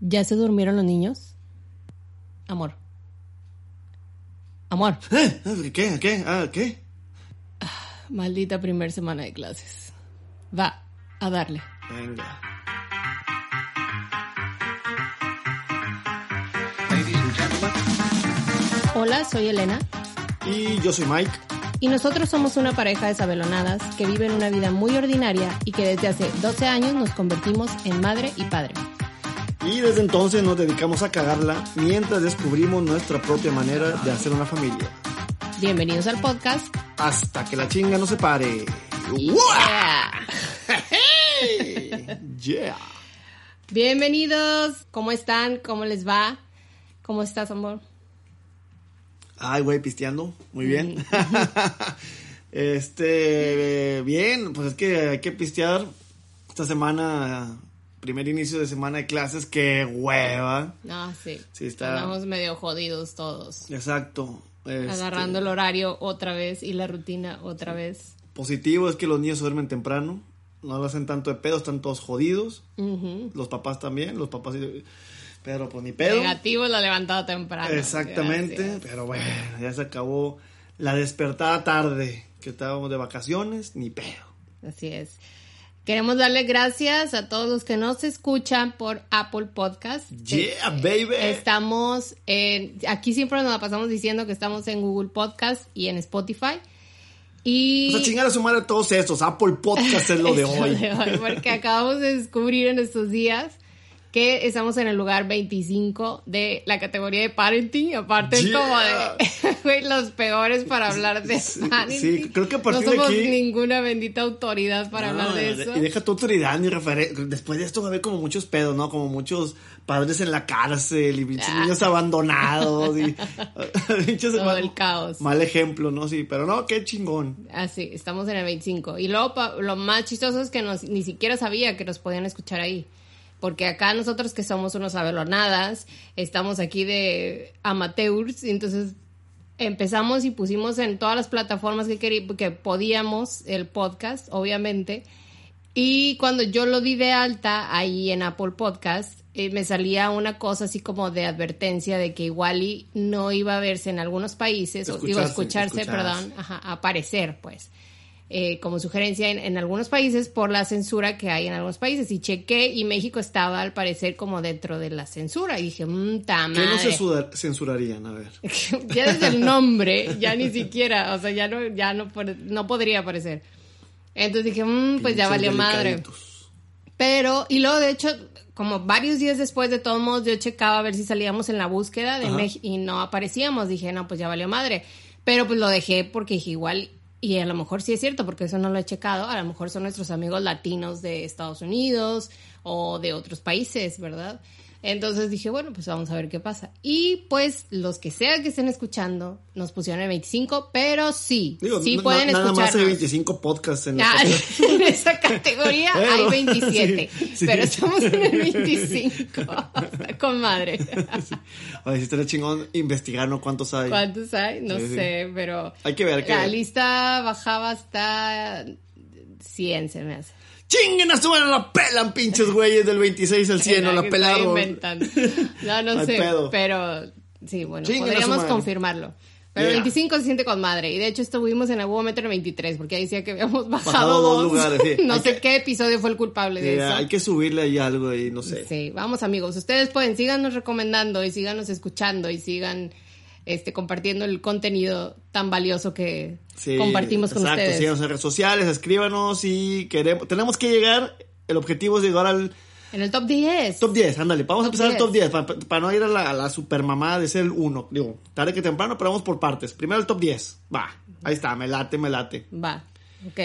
¿Ya se durmieron los niños? Amor. Amor. ¿Eh? ¿Qué? ¿Qué? Ah, ¿Qué? Maldita primer semana de clases. Va, a darle. Venga. Hola, soy Elena. Y yo soy Mike. Y nosotros somos una pareja de sabelonadas que viven una vida muy ordinaria y que desde hace 12 años nos convertimos en madre y padre. Y desde entonces nos dedicamos a cagarla mientras descubrimos nuestra propia manera de hacer una familia. Bienvenidos al podcast. Hasta que la chinga no se pare. Yeah. ¡Hey! ¡Yeah! Bienvenidos. ¿Cómo están? ¿Cómo les va? ¿Cómo estás, amor? Ay, güey, pisteando. Muy bien. este, bien, pues es que hay que pistear esta semana, primer inicio de semana de clases, qué hueva. No, sí. Sí, está- Estamos medio jodidos todos. Exacto. Este, Agarrando el horario otra vez y la rutina otra vez. Positivo es que los niños se duermen temprano. No lo hacen tanto de pedo, están todos jodidos. Los papás también, los papás. Pero pues ni pedo. Negativo la levantada temprano. Exactamente. Gracias. Pero bueno, ya se acabó la despertada tarde. Que estábamos de vacaciones, ni pedo. Así es. Queremos darle gracias a todos los que nos escuchan por Apple Podcast. Yeah, baby. Estamos en, aquí siempre nos la pasamos diciendo que estamos en Google Podcast y en Spotify. Y O sea, chingar a su madre todos estos. Apple Podcast es lo de Es lo hoy. de hoy, porque acabamos de descubrir en estos días que estamos en el lugar 25 de la categoría de parenting, aparte es Yeah. como de los peores para hablar de Sí, parenting. sí, creo que a partir no de somos aquí- ninguna bendita autoridad para No, hablar de eso. Y deja tu autoridad ni referencia. Después de esto va a haber como muchos pedos, ¿no? Como muchos padres en la cárcel y Ah. niños abandonados y Todo mal, el caos. mal ejemplo, ¿no? Sí, pero no, qué chingón. Así, estamos en el 25. Y luego lo más chistoso es que nos, ni siquiera sabía que nos podían escuchar ahí. Porque acá nosotros que somos unos abelonadas, estamos aquí de amateurs, y entonces empezamos y pusimos en todas las plataformas que, que podíamos el podcast, obviamente. Y cuando yo lo di de alta ahí en Apple Podcast, eh, me salía una cosa así como de advertencia de que igual y no iba a verse en algunos países, o digo, escucharse, escucharse. perdón, ajá, aparecer, pues. Eh, como sugerencia en, en algunos países por la censura que hay en algunos países. Y chequé y México estaba al parecer como dentro de la censura. Y dije, mmm, ¿Qué no censura- censurarían? A ver. ya desde el nombre, ya ni siquiera, o sea, ya no, ya no, no podría aparecer. Entonces dije, mmm, pues ya valió madre. Pero, y luego de hecho, como varios días después, de todos modos, yo checaba a ver si salíamos en la búsqueda de. Mex- y no aparecíamos. Dije, no, pues ya valió madre. Pero pues lo dejé porque dije, igual, y a lo mejor sí es cierto, porque eso no lo he checado, a lo mejor son nuestros amigos latinos de Estados Unidos o de otros países, ¿verdad? Entonces dije, bueno, pues vamos a ver qué pasa. Y pues los que sea que estén escuchando, nos pusieron el 25, pero sí, Digo, sí pueden nada más hay escucharnos. 25 podcasts en Ah, en esa categoría Pero, hay 27, sí, sí. pero estamos en el 25. Está con madre. Oye, si estaría chingón investigar, ¿no? ¿Cuántos hay? ¿Cuántos hay? No Sí, sí. sé, pero Hay que ver, hay que la ver. lista bajaba hasta 100, se me hace. ¡Chinguen a su madre, la pelan, pinches güeyes del 26 al 100! No la pelaron. inventando. No, no Al sé, pedo. pero sí, bueno, Chinguen a su podríamos madre. confirmarlo. Pero el Yeah. 25 se siente con madre. Y de hecho estuvimos en el 23, porque ahí decía que habíamos bajado, Bajado dos dos. lugares, sí. no Hay sé que- qué episodio fue el culpable de eso. hay que subirle ahí algo y no sé. Sí, vamos amigos, ustedes pueden, síganos recomendando y síganos escuchando y sigan este compartiendo el contenido tan valioso que Sí, compartimos con exacto, ustedes. síganos en redes sociales, escríbanos y queremos, tenemos que llegar, el objetivo es llegar al En el top 10. top 10, ándale, vamos a empezar el top 10. 10, para, no ir a la, a la super mamada de ser el 1, digo, tarde que temprano, pero vamos por partes, primero el top 10, va, ahí está, me late, me late. Va, ok.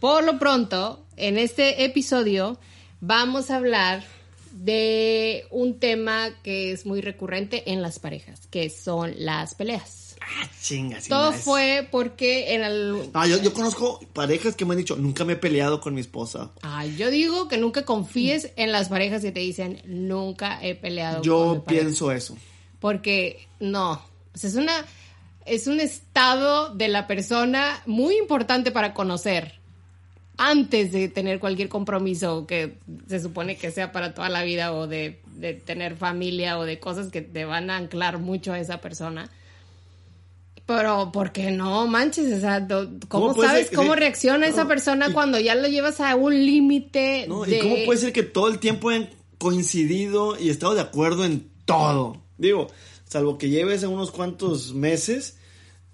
Por lo pronto, en este episodio vamos a hablar de un tema que es muy recurrente en las parejas, que son las peleas. Ah, chinga, Todo fue porque en el... No, yo, yo conozco parejas que me han dicho, nunca me he peleado con mi esposa. Ay, yo digo que nunca confíes en las parejas que te dicen, nunca he peleado con mi Yo pareja". pienso eso. Porque no, o sea, es una es un estado de la persona muy importante para conocer. Antes de tener cualquier compromiso que se supone que sea para toda la vida o de, de tener familia o de cosas que te van a anclar mucho a esa persona. Pero, ¿por qué no? Manches, o sea, do- ¿cómo, ¿Cómo puede sabes cómo Sí. reacciona esa persona y- cuando ya lo llevas a un límite ¿No? de... ¿Y cómo puede ser que todo el tiempo hayan coincidido y estado de acuerdo en todo? Digo, salvo que lleves unos cuantos meses,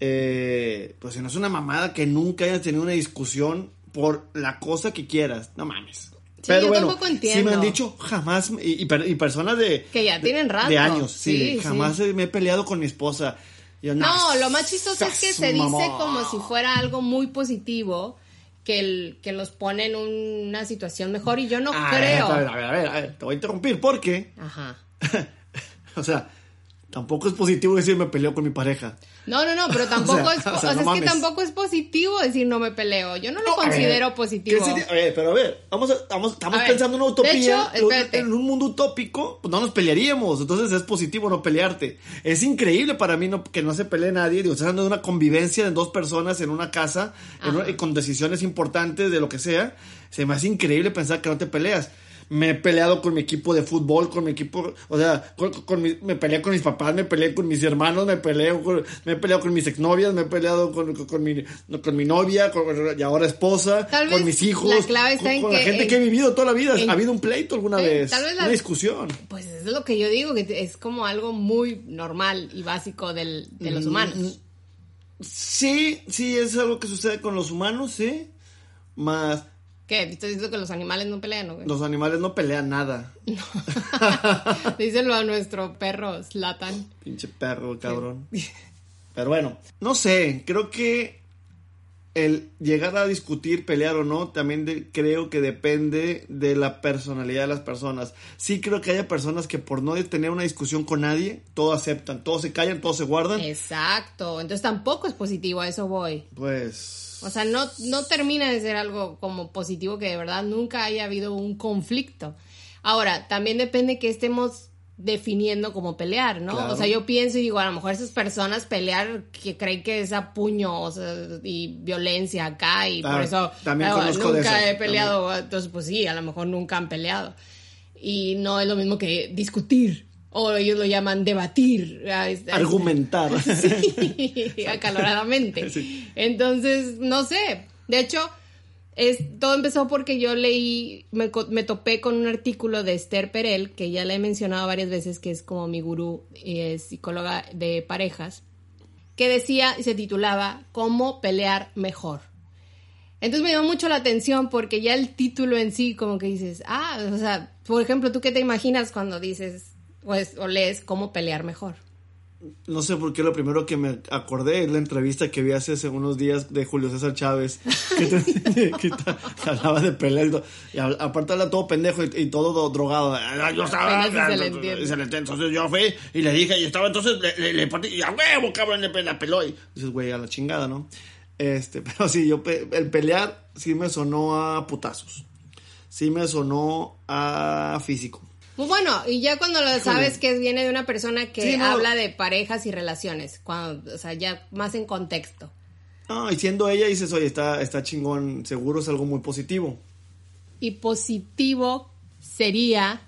eh, pues si no es una mamada que nunca hayas tenido una discusión por la cosa que quieras, no mames. yo tampoco Sí entiendo. me han dicho jamás, y, y per- y personas de... Que ya tienen rato. De años, sí, Sí, jamás me he peleado con mi esposa. Yo, No, lo más chistoso es que se dice como si fuera algo muy positivo que, el, que los pone en una situación mejor y yo no Ah, creo. A ver, a ver, a ver, a ver, te voy a interrumpir porque, Ajá. o sea, tampoco es positivo decir me peleo con mi pareja. No, no, no, pero tampoco O sea, es, o o sea, no es que tampoco es positivo decir no me peleo. Yo no lo No, a ver, considero positivo. ¿qué sí- a ver, pero a ver, vamos a- vamos- estamos A pensando en una utopía. hecho, en un mundo utópico, pues no nos pelearíamos. Entonces es positivo no pelearte. Es increíble para mí no, que no se pelee nadie. Digo, estás hablando de una convivencia de dos personas en una casa, en una- con decisiones importantes de lo que sea. Se me hace increíble pensar que no te peleas. Me he peleado con mi equipo de fútbol, con mi equipo, o sea, con, con mi- me peleé con mis papás, me peleé con mis hermanos, me peleé con, me he peleado con mis exnovias, me he peleado con, con, mi, con mi novia, con, y ahora esposa, Tal con mis hijos, la clave está con, en la que gente en- que he vivido toda la vida. ¿Ha habido un pleito alguna vez? tal vez la- Una discusión. Pues es lo que yo digo, que es como algo muy normal y básico del, de Mm, los humanos. Sí, sí, es algo que sucede con los humanos, sí. Más ¿Qué? ¿Estás diciendo que los animales no pelean o qué? los animales no pelean nada. Díselo a nuestro perro Slatan. Pinche perro, cabrón. Pero bueno, no sé, creo que el llegar a discutir, pelear o no, también de- creo que depende de la personalidad de las personas. Sí creo que haya personas que por no tener una discusión con nadie, todo aceptan, todos se callan, todos se guardan. Exacto. Entonces tampoco es positivo, a eso voy. Pues... O sea, no, no termina de ser algo como positivo que de verdad nunca haya habido un conflicto. Ahora, también depende que estemos definiendo como pelear, ¿no? Claro. O sea, yo pienso y digo, a lo mejor esas personas pelear que creen que es a puño o sea, y violencia acá y Ah, por eso también claro, conozco de nunca he peleado, entonces pues sí, a lo mejor nunca han peleado. Y no es lo mismo que discutir o ellos lo llaman debatir. ah, Argumentar. Sí, acaloradamente. Sí. Entonces, no sé. De hecho, es, todo empezó porque yo leí, me, topé con un artículo de Esther Perel, que ya le he mencionado varias veces, que es como mi gurú y es psicóloga de parejas, que decía y se titulaba ¿Cómo pelear mejor? Entonces me llamó mucho la atención porque ya el título en sí como que dices, ah, o sea, por ejemplo, ¿tú qué te imaginas cuando dices pues, o lees cómo pelear mejor? No sé por qué lo primero que me acordé es la entrevista que vi hace unos días de Julio César Chávez, que, te- que ta- hablaba de peleas y, a- aparte habla todo pendejo y, y todo do- drogado. Yo estaba, si se le entiende. se le entiende. Entonces yo fui y le dije, y estaba entonces, le, le, le partí, y a huevo, cabrón, le la peló. Y dices, güey, a la chingada, ¿no? Este, pero sí, yo, el pelear sí me sonó a putazos. Sí me sonó a físico. Pues bueno, y ya cuando lo sabes que viene de una persona que Sí, no. habla de parejas y relaciones, cuando, o sea, ya más en contexto. No, y siendo ella dices, oye, está, está chingón, seguro es algo muy positivo. Y positivo sería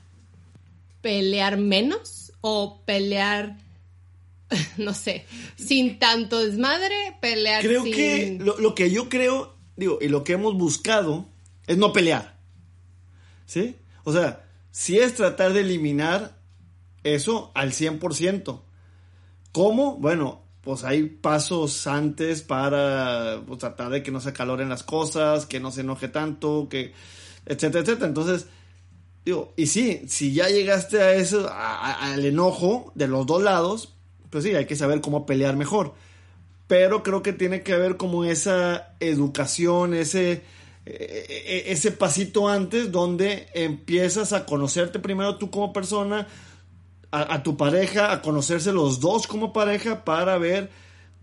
pelear menos o pelear, no sé, sin tanto desmadre, pelear Creo sin... que lo, lo que yo creo, digo, y lo que hemos buscado es no pelear. ¿Sí? O sea, si es tratar de eliminar eso al 100%. ¿Cómo? Bueno, pues hay pasos antes para pues, tratar de que no se acaloren las cosas, que no se enoje tanto, que etcétera, etcétera. Entonces, digo, y sí, si ya llegaste a eso, al enojo de los dos lados, pues sí, hay que saber cómo pelear mejor pero creo que tiene que haber como esa educación, ese, ese pasito antes donde empiezas a conocerte primero tú como persona, a, a tu pareja, a conocerse los dos como pareja para ver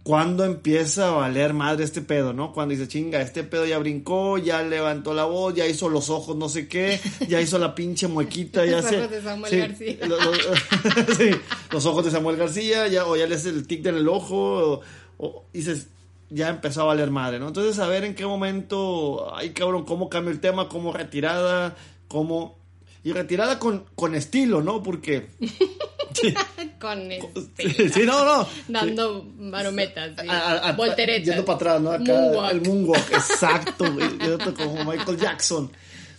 cuándo empieza a valer madre este pedo, ¿no? Cuando dice, chinga, este pedo ya brincó, ya levantó la voz, ya hizo los ojos no sé qué, ya hizo la pinche muequita, ya Los se... ojos de Samuel sí, García. lo- lo- sí, los ojos de Samuel García, ya, o ya le hace el tic en el ojo, o, o dices, ya empezó a valer madre, ¿no? Entonces, a ver en qué momento, ay cabrón, cómo cambio el tema, cómo retirada, cómo... Y retirada con, con estilo, ¿no? Porque... con este, sí, no, no. Dando marometas, sí. volteretas. Yendo para atrás, ¿no? Acá, el moonwalk, exacto, como Michael Jackson.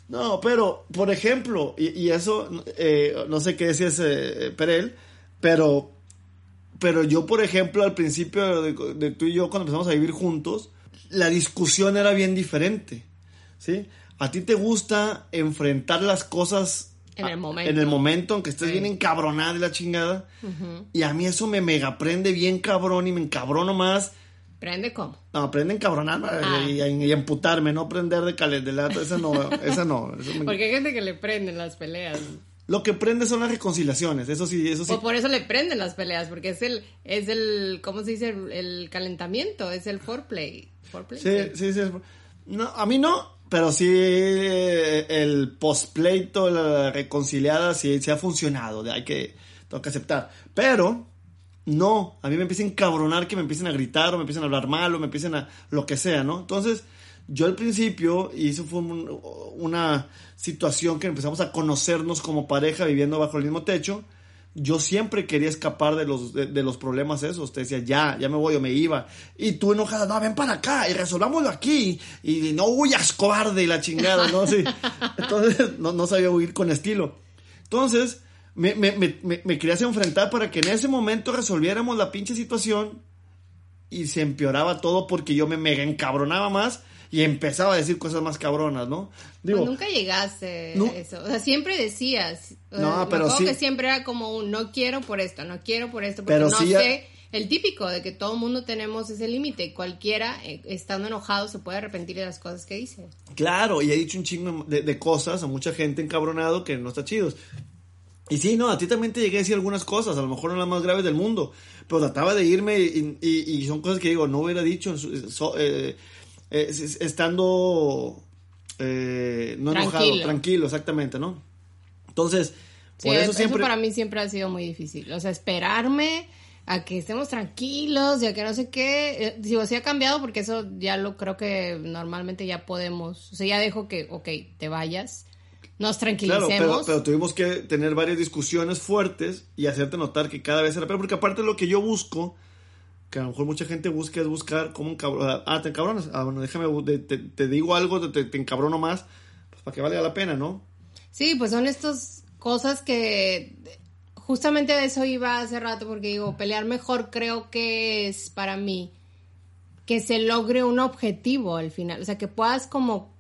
No, pero, por ejemplo, y, eso, eh, no sé qué decías, eh, Perel, pero, pero yo, por ejemplo, al principio de, tú y yo, cuando empezamos a vivir juntos, la discusión era bien diferente, ¿sí? A ti te gusta enfrentar las cosas en el momento. En el momento, aunque estés bien encabronada de la chingada. Y a mí eso me mega prende bien cabrón y me encabrono más ¿Prende cómo? No, prende encabronarme ah. y, y, emputarme, no prender de calentelato, esa no, esa no. Porque hay gente que le prenden las peleas. Lo que prende son las reconciliaciones, eso sí, eso sí. O por eso le prenden las peleas, porque es el, es el, ¿cómo se dice? El, calentamiento, es el foreplay. ¿Foreplay? Sí, sí, sí. No, a mí no, pero sí eh, el postpleito, la reconciliada, sí, sí ha funcionado, hay que, tengo que aceptar. Pero no, a mí me empieza a encabronar que me empiecen a gritar o me empiecen a hablar mal o me empiecen a lo que sea, ¿no? Entonces, yo al principio, y eso fue una situación que empezamos a conocernos como pareja viviendo bajo el mismo techo, yo siempre quería escapar de los, de, los problemas esos. Te decía, ya, ya me voy o me iba. Y tú enojada, no, ven para acá y resolvámoslo aquí. Y no huyas, cobarde y la chingada, ¿no? Sí. Entonces, no, sabía huir con estilo. Entonces, me, me, me, me, querías enfrentar para que en ese momento resolviéramos la pinche situación y se empeoraba todo porque yo me mega encabronaba más y empezaba a decir cosas más cabronas, ¿no? Digo, pues nunca llegaste a eso. O sea, siempre decías. No, pero sí. que siempre era como un no quiero por esto, no quiero por esto, porque pero no sé. El típico de que todo mundo tenemos ese límite. Cualquiera, eh, estando enojado, se puede arrepentir de las cosas que dice. Claro, y he dicho un chingo de, de cosas a mucha gente encabronado que no está chido. Y sí, no, a ti también te llegué a decir algunas cosas, a lo mejor no las más graves del mundo, pero trataba de irme y, son cosas que digo, no hubiera dicho eh, eh, estando eh, no enojado, tranquilo, exactamente, ¿no? Entonces, por eso siempre... Eso para mí siempre ha sido muy difícil, o sea, esperarme a que estemos tranquilos y a que no sé qué, digo, sí ha cambiado porque eso ya lo creo que normalmente ya podemos, o sea, ya dejo que, ok, te vayas nos tranquilicemos. Claro, pero, tuvimos que tener varias discusiones fuertes y hacerte notar que cada vez era peor, porque aparte lo que yo busco, que a lo mejor mucha gente busca buscar como un cabrón, ah, te encabronas, ah, bueno, déjame, te, digo algo, te, te, encabrono más, pues para que valga la pena, ¿no? Sí, pues son estas cosas que justamente de eso iba hace rato, porque digo, pelear mejor creo que es para mí que se logre un objetivo al final, o sea, que puedas como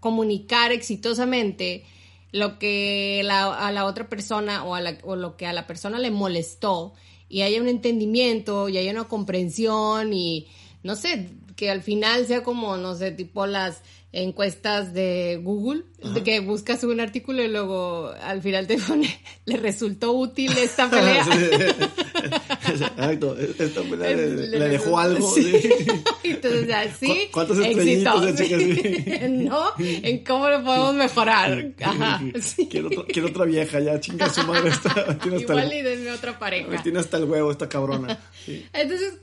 comunicar exitosamente lo que a la otra persona o, a o lo que a la persona le molestó y haya un entendimiento y haya una comprensión y no sé, que al final sea como, no sé, tipo las encuestas de Google, de que buscas un artículo y luego al final te pone, le resultó útil esta pelea. Exacto, esta pelea le, dejó algo. Entonces, así. ¿Cuántos estrellitos de no, en cómo lo podemos mejorar. Ajá, quiero, quiero, otra vieja ya, chinga su madre. Está, tiene hasta Igual y denme otra pareja. Tiene hasta el huevo esta cabrona. Entonces,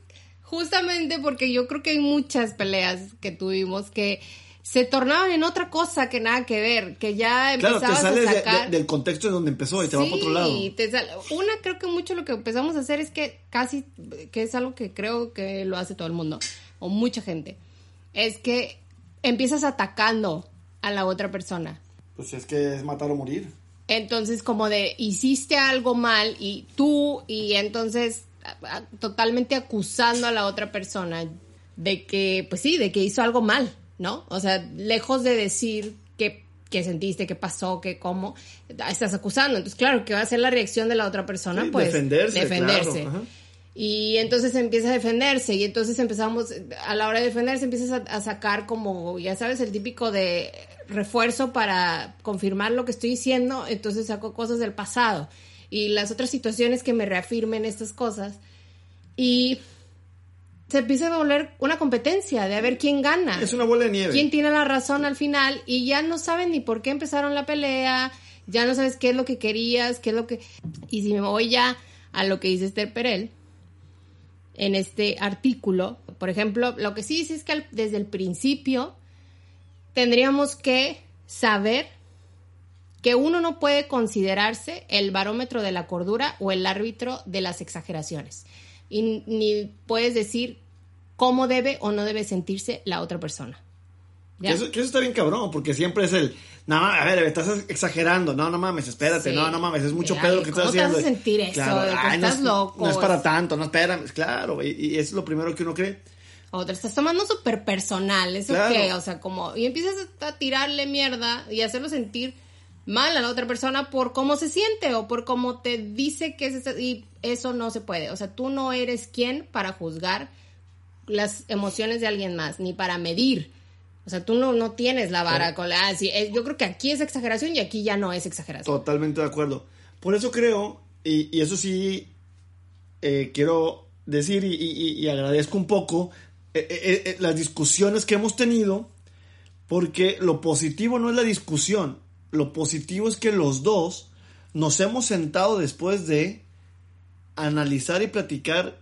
justamente porque yo creo que hay muchas peleas que tuvimos que se tornaban en otra cosa que nada que ver, que ya empezabas claro, te sales a sacar... del contexto en donde empezó y te va para otro lado. Te Una, creo que mucho lo que empezamos a hacer es que casi, que es algo que creo que lo hace todo el mundo, o mucha gente, es que empiezas atacando a la otra persona. Pues es que es matar o morir. Entonces, como de, hiciste algo mal y tú, y entonces totalmente acusando a la otra persona de que, pues sí, de que hizo algo mal. ¿No? O sea, lejos de decir qué, sentiste, qué pasó, qué cómo, estás acusando. Entonces, claro, ¿qué va a ser la reacción de la otra persona? pues defenderse. Defenderse. Y entonces empieza a defenderse y entonces empezamos, a la hora de defenderse empiezas a, a, sacar como, ya sabes, el típico de refuerzo para confirmar lo que estoy diciendo, entonces saco cosas del pasado y las otras situaciones que me reafirmen estas cosas. Y se empieza a volver una competencia de a ver quién gana. Es una bola de nieve. Quién tiene la razón al final y ya no saben ni por qué empezaron la pelea, ya no sabes qué es lo que querías, qué es lo que... Y si me voy ya a lo que dice Esther Perel, en este artículo, Por ejemplo, lo que sí dice es que desde el principio tendríamos que saber que uno no puede considerarse el barómetro de la cordura o el árbitro de las exageraciones. Y ni puedes decir cómo debe o no debe sentirse la otra persona. Eso, que eso está bien cabrón, porque siempre es el, no, a ver, estás exagerando, no, no mames, espérate, Sí. no, no mames, es mucho pedo lo que estás ¿cómo te haciendo. vas a sentir eso? De que ay, no estás es- loco. No es para tanto, no, espérame, claro, y, y eso es lo primero que uno cree. O te estás tomando súper personal, ¿eso Claro. qué? O sea, como... Y empiezas a tirarle mierda y hacerlo sentir mal a la otra persona por cómo se siente o por cómo te dice que es... Y eso no se puede. O sea, tú no eres quien para juzgar las emociones de alguien más, ni para medir. O sea, tú no, no tienes la vara con la... ah, sí, yo creo que aquí es exageración y aquí ya no es exageración. Totalmente de acuerdo. Por eso creo, y, y eso sí eh, quiero decir y, y- y agradezco un poco eh, eh, las discusiones que hemos tenido, porque lo positivo no es la discusión, lo positivo es que los dos nos hemos sentado después de analizar y platicar.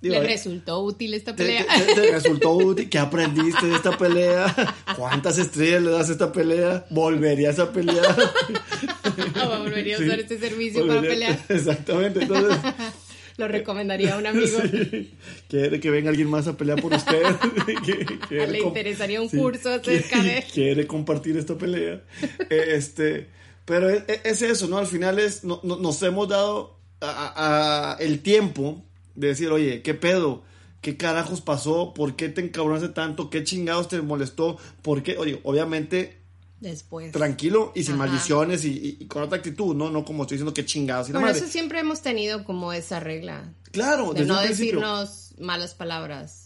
digo, ¿Le eh, resultó útil esta pelea? te- te resultó útil? ¿Qué aprendiste de esta pelea? ¿Cuántas estrellas le das a esta pelea? ¿Volverías a pelear? O volvería a usar este servicio para pelear. Exactamente, entonces Lo recomendaría a un amigo. sí, quiere que venga alguien más a pelear por usted. Quiere Le interesaría un sí, curso acerca de... Quiere compartir esta pelea. Este, pero es, es eso, ¿no? Al final es, no- no- nos hemos dado a- a- el tiempo de decir, oye, ¿qué pedo? ¿Qué carajos pasó? ¿Por qué te encabronaste tanto? ¿Qué chingados te molestó? ¿Por qué? Oye, obviamente Después. tranquilo y sin Ajá. maldiciones y, y- y con otra actitud, ¿no? No como estoy diciendo que chingados y la Por madre. eso siempre hemos tenido como esa regla. Claro, De desde no decirnos malas palabras.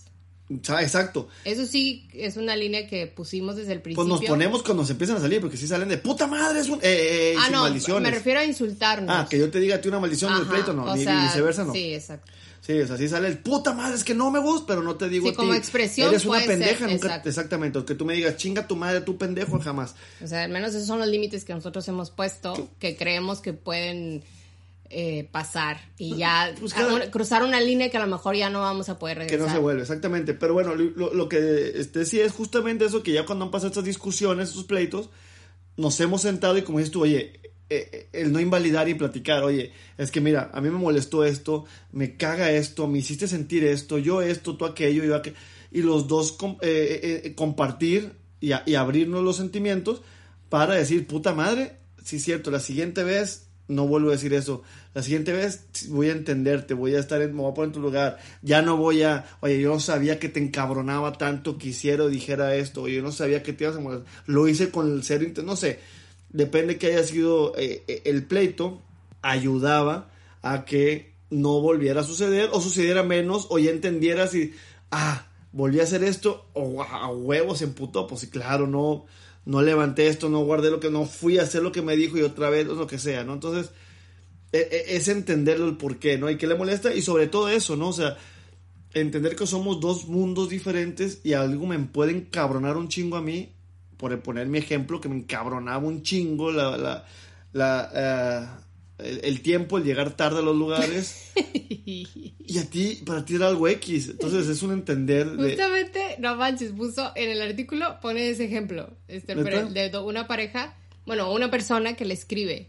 Exacto. Eso sí es una línea que pusimos desde el Pues principio. nos ponemos cuando se empiezan a salir, porque si salen de puta madre, es un. Eh, eh, eh, Ah, sin no, maldiciones. me refiero a insultarnos. Ah, que yo te diga a ti una maldición del Ajá, pleito, no, ni sea, viceversa, no. Sí, exacto. Sí, o sea, sí sale el puta madre, es que no me gusta, pero no te digo Sí, a ti. como expresión Eres una puede ser, pendeja, nunca. exacto. Exactamente, que tú me digas, chinga tu madre, tú pendejo, jamás. O sea, al menos esos son los límites que nosotros hemos puesto, que creemos que pueden eh, pasar y ya pues cada- cruzar una línea que a lo mejor ya no vamos a poder Que regresar. no se vuelve, exactamente. Pero bueno, lo, lo que este, decía es justamente eso, que ya cuando han pasado estas discusiones, estos pleitos, nos hemos sentado y como dices tú, oye, el no invalidar y platicar, oye, es que mira, a mí me molestó esto, me caga esto, me hiciste sentir esto, yo esto, tú aquello, yo aquello, y los dos eh, eh, eh, compartir y, abrirnos los sentimientos para decir, puta madre, sí es cierto, la siguiente vez no vuelvo a decir eso. La siguiente vez voy a entenderte, voy a estar en, me voy a poner en tu lugar. Ya no voy a, oye, yo no sabía que te encabronaba tanto que hiciera o dijera esto, oye, yo no sabía que te ibas a molestar. Lo hice con el ser, inte- no sé, depende que haya sido eh, eh, el pleito, ayudaba a que no volviera a suceder o sucediera menos o ya entendieras y, ah, volví a hacer esto o a huevos se emputó, pues claro, no, no levanté esto, no guardé lo que, no fui a hacer lo que me dijo y otra vez, o lo que sea, ¿no? Entonces, e- e- es entenderlo el por qué, ¿no? Y qué le molesta y sobre todo eso, ¿no? O sea, entender que somos dos mundos diferentes y algo me puede encabronar un chingo a mí, por poner mi ejemplo, que me encabronaba un chingo la, la, la, eh, el, el tiempo, el llegar tarde a los lugares. y a ti, para ti era algo X. Entonces es un entender de... Justamente, no manches, puso en el artículo, pone ese ejemplo, este, pero de una pareja, bueno, una persona que le escribe,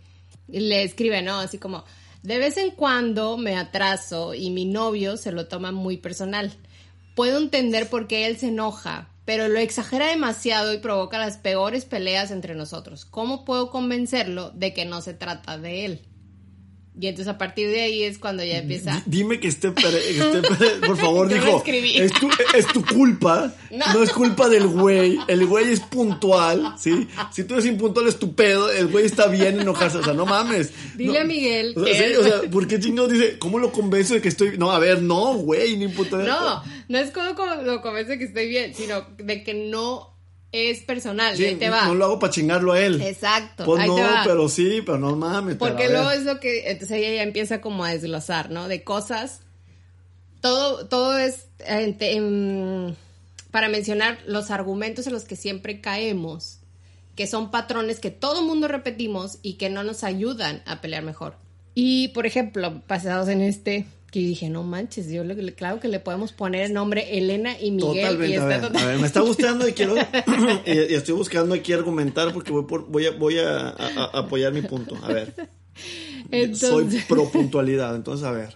y le escribe, ¿no? Así como, de vez en cuando me atraso y mi novio se lo toma muy personal. Puedo entender por qué él se enoja, pero lo exagera demasiado y provoca las peores peleas entre nosotros. ¿Cómo puedo convencerlo de que no se trata de él? Y entonces a partir de ahí es cuando ya empieza... Di- Dime que esté, que por favor, dijo, es tu, es tu culpa, no. No. es culpa del güey, el güey es puntual, ¿sí? Si tú eres impuntual es tu pedo, el güey está bien enojarse, o sea, no mames. Dile No. a Miguel O sea, que sí, él- o sea, ¿por qué chingados dice, cómo lo convenzo de que estoy, no, a ver, no, güey, ni impuntual. No, no es como, como lo convence que estoy bien, sino de que no es personal. Sí, ahí te va. no lo hago para chingarlo a él. Exacto. Pues ahí no, te va. pero sí, pero no mames. Porque luego es lo que. Entonces ella ya empieza como a desglosar, ¿no? De cosas. Todo, todo es. eh, te- para mencionar los argumentos en los que siempre caemos, que son patrones que todo mundo repetimos y que no nos ayudan a pelear mejor. Y, por ejemplo, basados en este, Que dije, no manches, yo le, claro que le podemos poner el nombre Elena y Miguel. Totalmente. y a, ver, total- a ver, me está gustando y quiero. y, estoy buscando aquí argumentar porque voy, por, voy, a, voy a, a- a apoyar mi punto. A ver. Soy pro puntualidad, entonces a ver.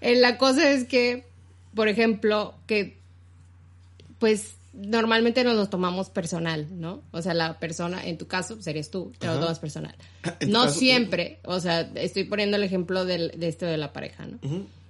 eh, la cosa es que, por ejemplo, que pues normalmente nos lo tomamos personal, ¿no? O sea, la persona, en tu caso, serías tú, te lo tomas personal. No caso, siempre, o sea, estoy poniendo el ejemplo del- de esto de la pareja, ¿no?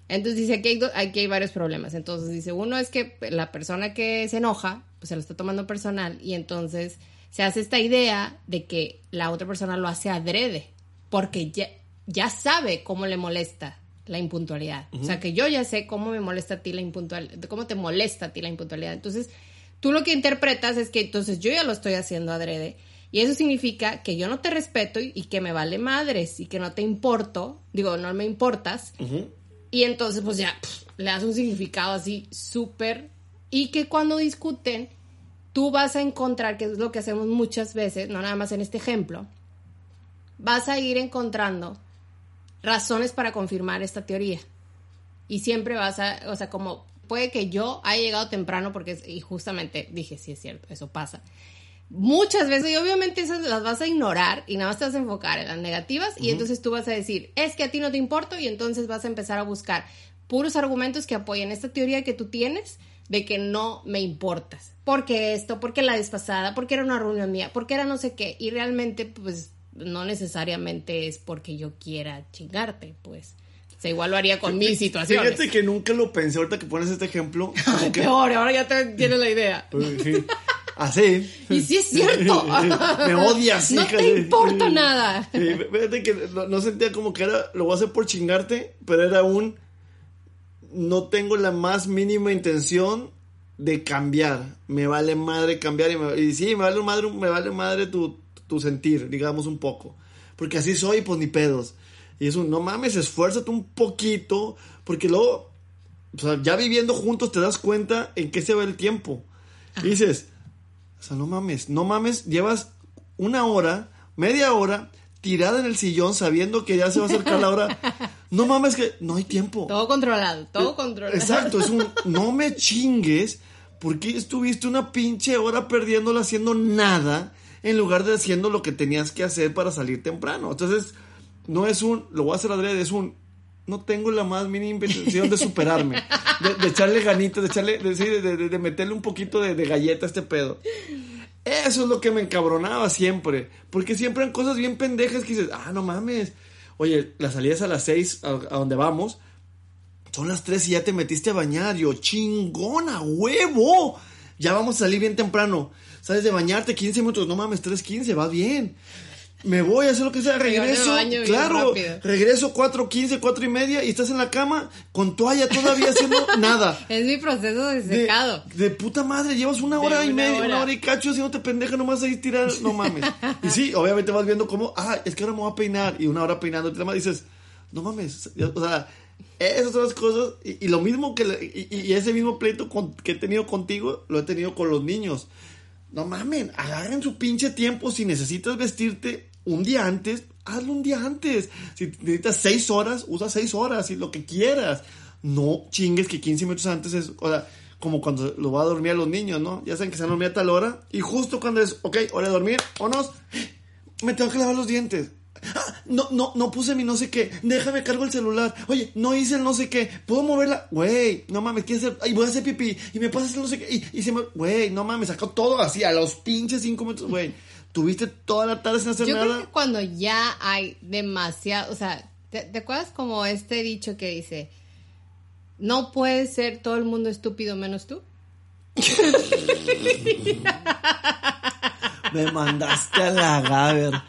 Entonces dice, aquí hay, aquí hay varios problemas. Entonces dice, uno es que la persona que se enoja, pues se lo está tomando personal y entonces se hace esta idea de que la otra persona lo hace adrede, porque ya, ya sabe cómo le molesta la impuntualidad. O sea, que yo ya sé cómo me molesta a ti la impuntualidad, cómo te molesta a ti la impuntualidad. Entonces, tú lo que interpretas es que entonces yo ya lo estoy haciendo adrede. Y eso significa que yo no te respeto y, y que me vale madres y que no te importo, digo, no me importas. Y entonces, pues ya, pff, le das un significado así súper. Y que cuando discuten, tú vas a encontrar, que es lo que hacemos muchas veces, no nada más en este ejemplo, vas a ir encontrando razones para confirmar esta teoría. Y siempre vas a, o sea, como puede que yo haya llegado temprano porque, es- y justamente dije, sí es cierto, eso pasa. Muchas veces, y obviamente esas las vas a ignorar y nada más te vas a enfocar en las negativas y entonces tú vas a decir, es que a ti no te importo y entonces vas a empezar a buscar puros argumentos que apoyen esta teoría que tú tienes de que no me importas. Porque esto, porque la desfasada, porque era una reunión mía, porque era no sé qué. Y realmente, pues, no necesariamente es porque yo quiera chingarte, pues. Sea, igual lo haría con mis situaciones. Fíjate que nunca lo pensé ahorita que pones este ejemplo. que- Peor, ahora ya te tienes la idea. Pues, sí. Así. Y sí es cierto. Me odias, No hija te importa nada. Fíjate que no, no sentía como que era, lo voy a hacer por chingarte, pero era un, no tengo la más mínima intención de cambiar. Me vale madre cambiar y, me- y sí, me vale madre, me vale madre tu, tu sentir, digamos un poco. Porque así soy, pues ni pedos. Y es un, no mames, esfuérzate un poquito, porque luego, o sea, ya viviendo juntos te das cuenta en qué se va el tiempo. Y dices, o sea, no mames, no mames, llevas una hora, media hora, tirada en el sillón sabiendo que ya se va a acercar la hora. No mames que no hay tiempo. Todo controlado, todo controlado. Exacto, es un no me chingues porque estuviste una pinche hora perdiéndola haciendo nada en lugar de haciendo lo que tenías que hacer para salir temprano. Entonces, no es un, lo voy a hacer adrede, es un, no tengo la más mínima intención de superarme, de, echarle ganitas, de echarle, de, de, de- meterle un poquito de, de galleta a este pedo. Eso es lo que me encabronaba siempre. Porque siempre eran cosas bien pendejas que dices, ah, no mames. Oye, la salida es a las 6 a, a donde vamos. Son las 3 y ya te metiste a bañar. Yo, chingona, huevo. Ya vamos a salir bien temprano. Sales de bañarte 15 minutos. No mames, 3.15, va bien. Me voy a hacer lo que sea, regreso. baño Claro, regreso 4.15, 4 y media y estás en la cama con toalla todavía haciendo nada. Es mi proceso de secado. de puta madre, llevas una De hora y una media, hora. una hora y cacho haciéndote pendeja nomás ahí tirar, no mames. Y sí, obviamente vas viendo cómo, ah, es que ahora me voy a peinar y una hora peinándote, y dices, no mames, o sea, esas son las cosas y, y lo mismo que, y ese mismo pleito con- que he tenido contigo, lo he tenido con los niños. No mamen, agarren su pinche tiempo. Si necesitas vestirte un día antes, hazlo un día antes. Si necesitas seis horas, usa seis horas y lo que quieras. No chingues que 15 minutos antes es, o sea, como cuando lo va a dormir a los niños, ¿no? Ya saben que se van a dormir a tal hora y justo cuando es, ok, hora de dormir, vámonos, me tengo que lavar los dientes. Ah, no, no, no puse mi no sé qué. Déjame cargo el celular. Oye, no hice el no sé qué. ¿Puedo moverla? Güey, no mames, quiero hacer. Ay, voy a hacer pipí. Y me pasas el no sé qué. Y, y se me. Güey, no mames, sacó todo así a los pinches cinco minutos. Güey, tuviste toda la tarde sin hacer Yo creo nada. que cuando ya hay demasiado, o sea, ¿te, te acuerdas como este dicho que dice, no puede ser todo el mundo estúpido menos tú? Me mandaste a la Gaber.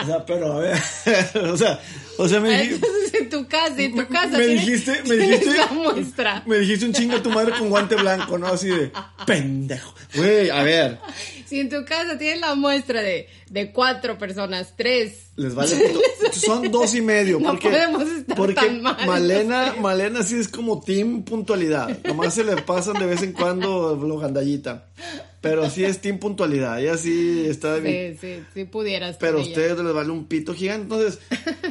O sea, pero a ver. o sea, o sea, me dijiste. Entonces en tu casa, en tu casa. me dijiste, me dijiste, la muestra. me dijiste un chingo a tu madre con guante blanco, ¿no? Así de pendejo. Güey, a ver. Si en tu casa tienes la muestra de, de cuatro personas, tres Les vale pito. Son dos y medio. No porque, podemos estar porque tan mal, Malena. Malena sí es como team puntualidad. Nomás se le pasan de vez en cuando lo gandallita. Pero sí es team puntualidad. Ella sí está bien. Sí, sí, sí pudieras. Pero a ustedes les vale un pito gigante. Entonces,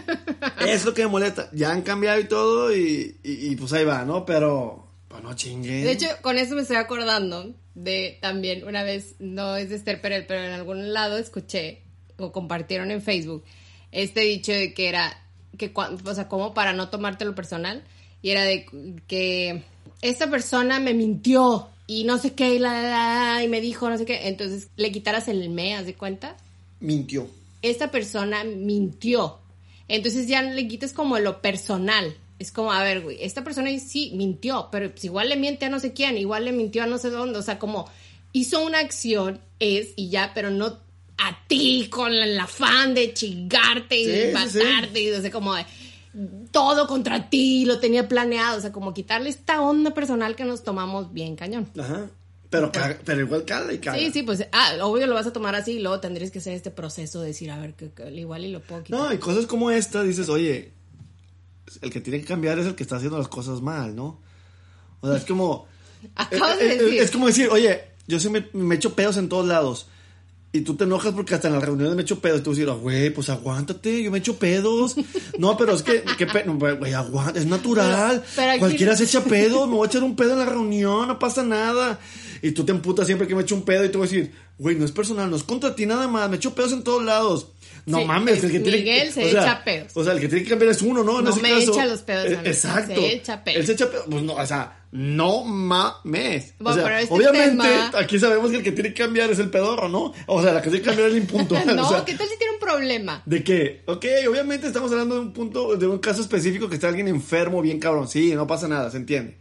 es lo que me molesta. Ya han cambiado y todo y, y, y pues ahí va, ¿no? Pero, pues no. De hecho, con eso me estoy acordando de también una vez, no es de Esther Perel, pero en algún lado escuché o compartieron en Facebook este dicho de que era, que o sea, como para no tomártelo personal, y era de que esta persona me mintió y no sé qué, y, la, la, la, y me dijo no sé qué, entonces le quitaras el me, ¿haz de cuenta? Mintió. esta persona mintió. Entonces ya le quitas como lo personal. Es como, a ver, güey, esta persona sí mintió, pero pues igual le miente a no sé quién, igual le mintió a no sé dónde. O sea, como hizo una acción, es y ya, pero no a ti con el afán de chingarte y Sí, de sí, matarte. Y o sea, como de, todo contra ti, lo tenía planeado. O sea, como quitarle esta onda personal que nos tomamos bien cañón. Ajá. Pero, caga- pero igual cala y caga. Sí, sí, pues, ah, obvio lo vas a tomar así y luego tendrías que hacer este proceso de decir, a ver, que, que igual y lo puedo quitar. No, y cosas como esta, dices, oye, el que tiene que cambiar es el que está haciendo las cosas mal, ¿no? O sea, es como... Acabas eh, de eh, decir. Es como decir, oye, yo sí me, me echo pedos en todos lados. Y tú te enojas porque hasta en las reuniones me echo pedos. Y tú dices, "Ah, güey, pues aguántate, yo me echo pedos. No, pero es que, güey, aguanta, es natural. Pero- pero aquí- Cualquiera se echa pedos, me voy a echar un pedo en la reunión, no pasa nada. Y tú te emputas siempre que me echo un pedo y te voy a decir, güey, no es personal, no es contra ti nada más, me echo pedos en todos lados. No Sí, mames, el que tiene Miguel se o sea, echa pedos. O sea, el que tiene que cambiar es uno, ¿no? En No ese me caso. echa los pedos Eh, Exacto. se echa pedos. Él se echa pedos. Pues no, o sea, no mames. Bueno, o sea, pero este obviamente, tema- aquí sabemos que el que tiene que cambiar es el pedorro, ¿no? O sea, la que tiene que cambiar es el impuntual. no, o sea, ¿qué tal si tiene un problema? ¿De qué? Ok, obviamente estamos hablando de un punto, de un caso específico que está alguien enfermo, bien cabrón. Sí, no pasa nada, se entiende.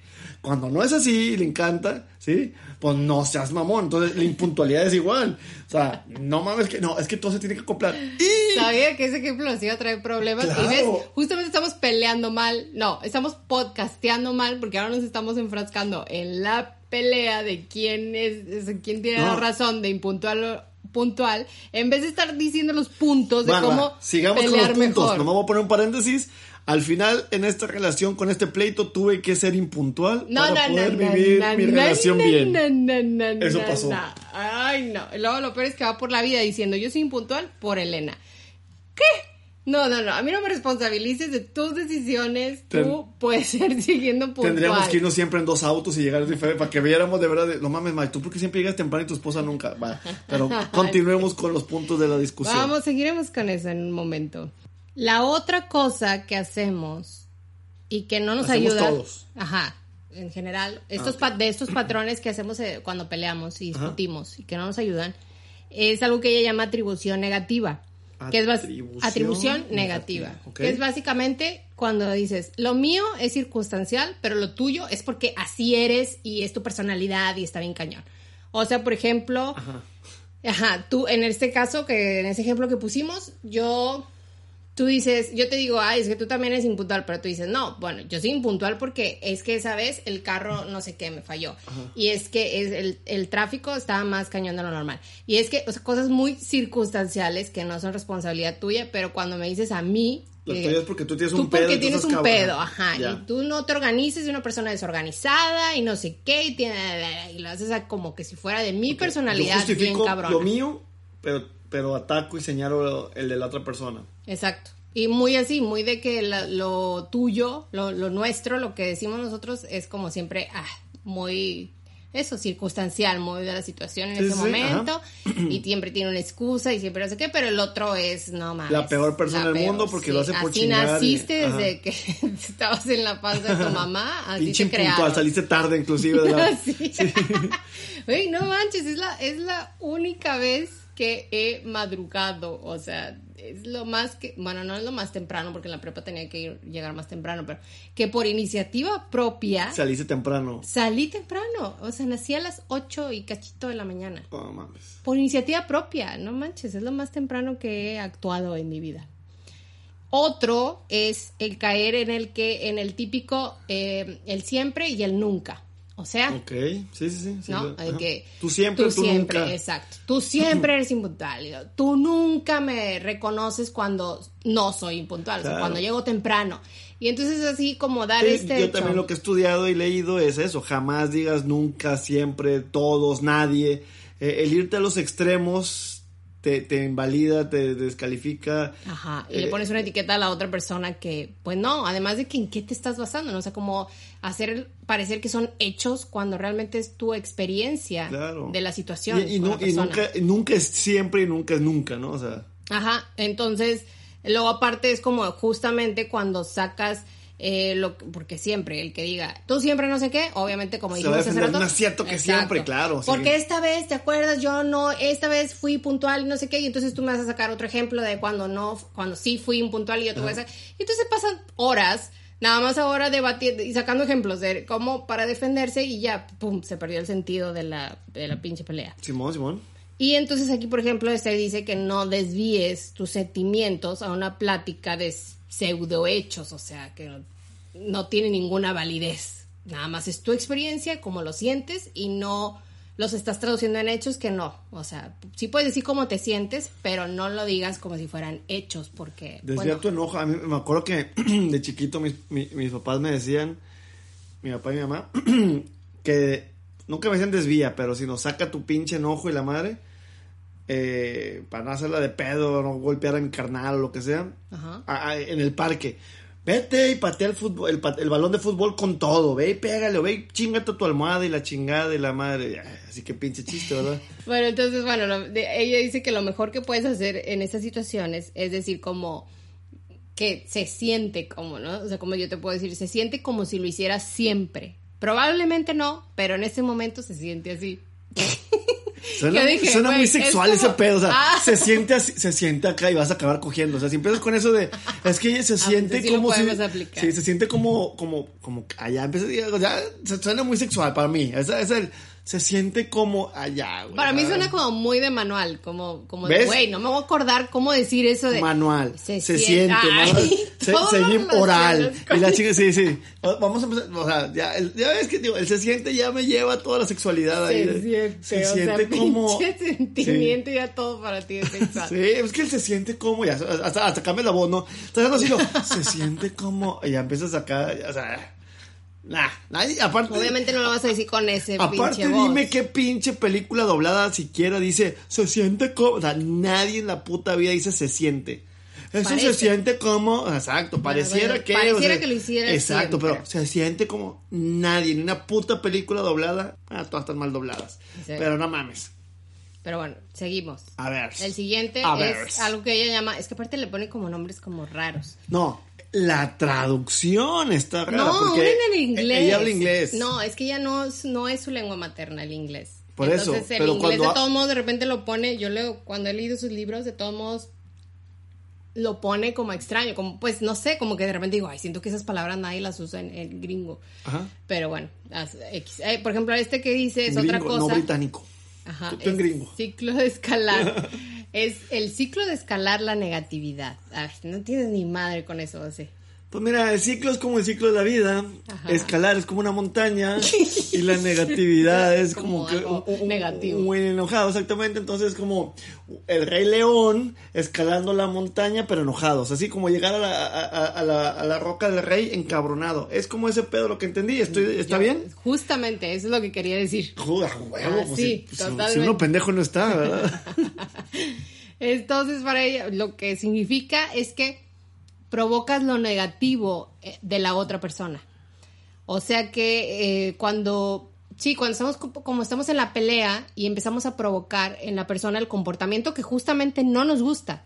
Cuando no es así, le encanta, ¿sí? Pues no seas mamón. Entonces, la impuntualidad es igual. O sea, no mames que, no, es que todo se tiene que acoplar. Y Sabía que ese ejemplo nos iba a traer problemas. Y ves, justamente estamos peleando mal. No, estamos podcasteando mal porque ahora nos estamos enfrascando en la pelea de quién es, es- quién tiene la razón de impuntual puntual, en vez de estar diciendo los puntos de cómo sigamos con pelear los puntos. mejor. Nomás voy a poner un paréntesis. Al final, en esta relación, con este pleito, tuve que ser impuntual No, para no, poder no, vivir mi relación bien. Eso pasó. Ay, no. Luego lo peor es que va por la vida diciendo yo soy impuntual por Elena. ¿Qué? No, no, no. A mí no me responsabilices de tus decisiones. Tú puedes ser siguiendo puntual. Tendríamos que irnos siempre en dos autos y llegar diferente para que viéramos de verdad. de- no mames, Mike, tú porque siempre llegas temprano y tu esposa nunca. Va, pero continuemos con los puntos de la discusión. Vamos, seguiremos con eso en un momento. La otra cosa que hacemos y que no nos Hacemos ayuda. todos. Ah, Ajá. En general, estos pa- de estos patrones que hacemos eh, cuando peleamos y Ajá. discutimos y que no nos ayudan, es algo que ella llama atribución negativa. Que es bas- Atribución atribución negativa. Que es básicamente cuando dices, lo mío es circunstancial, pero lo tuyo es porque así eres y es tu personalidad y está bien cañón. O sea, por ejemplo, Ajá. Ajá, tú en este caso, que en ese ejemplo que pusimos, yo, tú dices, yo te digo, ay, es que tú también eres impuntual, pero tú dices, no, bueno, yo soy impuntual porque es que esa vez el carro no sé qué me falló. Y es que es el, el tráfico estaba más cañón de lo normal. Y es que, o sea, cosas muy circunstanciales que no son responsabilidad tuya, pero cuando me dices a mí... Lo que- tuyo es porque tú tienes Tú un pedo. porque tú tienes estás un cabrón. pedo, ajá, Ya. y tú no te organizas, y una persona desorganizada y no sé qué, y, tiene, y lo haces como que si fuera de mi personalidad bien justifico cabrón. lo mío, pero, pero ataco y señalo el de la otra persona. Exacto. Y muy así, muy de que la- lo tuyo, lo, lo nuestro, lo que decimos nosotros es como siempre, ah, muy, eso, circunstancial, muy de la situación en Sí, ese sí, momento, y siempre tiene una excusa y siempre no sé qué, pero el otro es, no más. La peor persona del mundo porque lo hace por así y- naciste ajá. desde que estabas en la panza de tu mamá, así Pinche te crearon. saliste tarde inclusive de la... Sí. Güey, no manches, es la, es la única vez que he madrugado. O sea, es lo más que. Bueno, no es lo más temprano, porque en la prepa tenía que ir, llegar más temprano, pero que por iniciativa propia Saliste temprano. salí temprano. O sea, nací a las 8 y cachito de la mañana. Oh, mames. Por iniciativa propia, no manches, es lo más temprano que he actuado en mi vida. Otro es el caer en el que, en el típico, eh, el siempre y el nunca. O sea, Ok, sí, sí, sí. ¿no? ajá. que tú siempre, tú, siempre, nunca. exacto. Tú siempre eres impuntual. Tú nunca me reconoces cuando no soy impuntual, o sea, cuando llego temprano. Y entonces así como dar Sí, este yo también lo que he estudiado y leído es eso, jamás digas nunca, siempre, todos, nadie. Eh, el irte a los extremos te, te invalida, te descalifica. Ajá, y Eh, le pones una etiqueta a la otra persona que, pues no, además de que en qué te estás basando, ¿no? O sea, como hacer parecer que son hechos cuando realmente es tu experiencia Claro. de la situación. Y, la nunca, nunca es siempre y nunca es nunca, ¿no? O sea, Ajá, entonces, luego aparte es como justamente cuando sacas eh, lo que- porque siempre el que diga, tú siempre no sé qué, obviamente como dijimos hace rato. no es cierto que siempre, claro, sí. Porque esta vez, ¿te acuerdas? Yo no, esta vez fui puntual y no sé qué, y entonces tú me vas a sacar otro ejemplo de cuando no, cuando sí fui impuntual y yo te voy a sacar. Y entonces pasan horas, nada más ahora debatiendo y sacando ejemplos de cómo para defenderse y ya, pum, se perdió el sentido de la, de la pinche pelea. Simón, Simón. Y entonces aquí, por ejemplo, este dice que no desvíes tus sentimientos a una plática de pseudo hechos, o sea, que no, no tiene ninguna validez. Nada más es tu experiencia, cómo lo sientes y no los estás traduciendo en hechos que no. O sea, sí puedes decir cómo te sientes, pero no lo digas como si fueran hechos, porque... Desvía bueno, tu enojo. A mí me acuerdo que de chiquito mis, mi- mis papás me decían, mi papá y mi mamá, que nunca me decían desvía, pero si nos saca tu pinche enojo y la madre, eh, para no hacerla de pedo, no golpear a mi carnal o lo que sea, Ajá. a- a- en el parque. Vete y patea el, fútbol, el, el balón de fútbol con todo, ve y pégale, ve y chingate tu almohada y la chingada y la madre. Así que pinche chiste, ¿verdad? Bueno, entonces, bueno, lo- de- ella dice que lo mejor que puedes hacer en estas situaciones es decir, como que se siente como, ¿no? O sea, como yo te puedo decir, se siente como si lo hicieras siempre. Probablemente no, pero en este momento se siente así. Suena, dije, suena muy sexual es como- ese pedo, o sea, Ah. se siente así- se siente acá y vas a acabar cogiendo, o sea, si empiezas con eso de, es que se siente pues sí lo como si, podemos aplicar. sí, se siente como, como, como, allá empieza, ya, se suena muy sexual para mí, esa es el, se siente como allá, güey. Para mí ah, suena como muy de manual, como, como de, güey, no me voy a acordar cómo decir eso de... manual, se, Se siente, siente- manual, Ay, se, todo se lo oye oral, y la chica, sí, sí, vamos a empezar, o sea, ya, el- ya ves que, digo, el se siente ya me lleva toda la sexualidad ahí, Se de- siente, se o siente sea, como, pinche sentimiento y ya todo para ti es sexual. Sí, es que él se siente como, ya, hasta, hasta cambia la voz, ¿no? Estás haciendo así, se siente como, y ya empiezas acá, o sea, nah, nadie, aparte, Obviamente no lo vas a decir con ese aparte pinche voz. dime qué pinche película doblada siquiera dice, se siente como, o sea, nadie en la puta vida dice se siente. Eso Parece. se siente como, exacto, pareciera bueno, que... pareciera que lo hiciera Exacto, siempre. pero se siente como nadie, ni una puta película doblada, ah, todas están mal dobladas, Sí. pero no mames. Pero bueno, seguimos. A ver. El siguiente A ver. es algo que ella llama, es que aparte le pone como nombres como raros. No, la traducción está rara. no, porque en el inglés. Ella habla inglés. No, es que ella no, es- no es su lengua materna el inglés. Por eso, Entonces el pero inglés cuando de todos modos de repente lo pone, yo leo, cuando he leído sus libros, de todos modos lo pone como extraño, como pues no sé, como que de repente digo, ay, siento que esas palabras nadie las usa en el gringo. Ajá. Pero bueno. Eh, por ejemplo, este que dice es otra cosa. no británico. Ajá, Tú- tú en gringo. Ciclo de escalar. Es el ciclo de escalar la negatividad. Ay, no tienes ni madre con eso, sea. Pues mira, el ciclo es como el ciclo de la vida. Ajá. Escalar es como una montaña y la negatividad es como, Como que algo un- un- negativo. Muy enojado, exactamente. Entonces como el rey león escalando la montaña pero enojado. O sea, así como llegar a la, a, la, a la roca del rey encabronado. Es como ese pedo lo que entendí. Estoy, ¿Está Yo- bien? Justamente, eso es lo que quería decir. Joder, huevo, Ah, pues, sí, si- si, totalmente. si uno pendejo no está, ¿verdad? Entonces, para ella, lo que significa es que provocas lo negativo eh, de la otra persona. O sea que eh, cuando, sí, cuando estamos co- como estamos en la pelea y empezamos a provocar en la persona el comportamiento que justamente no nos gusta,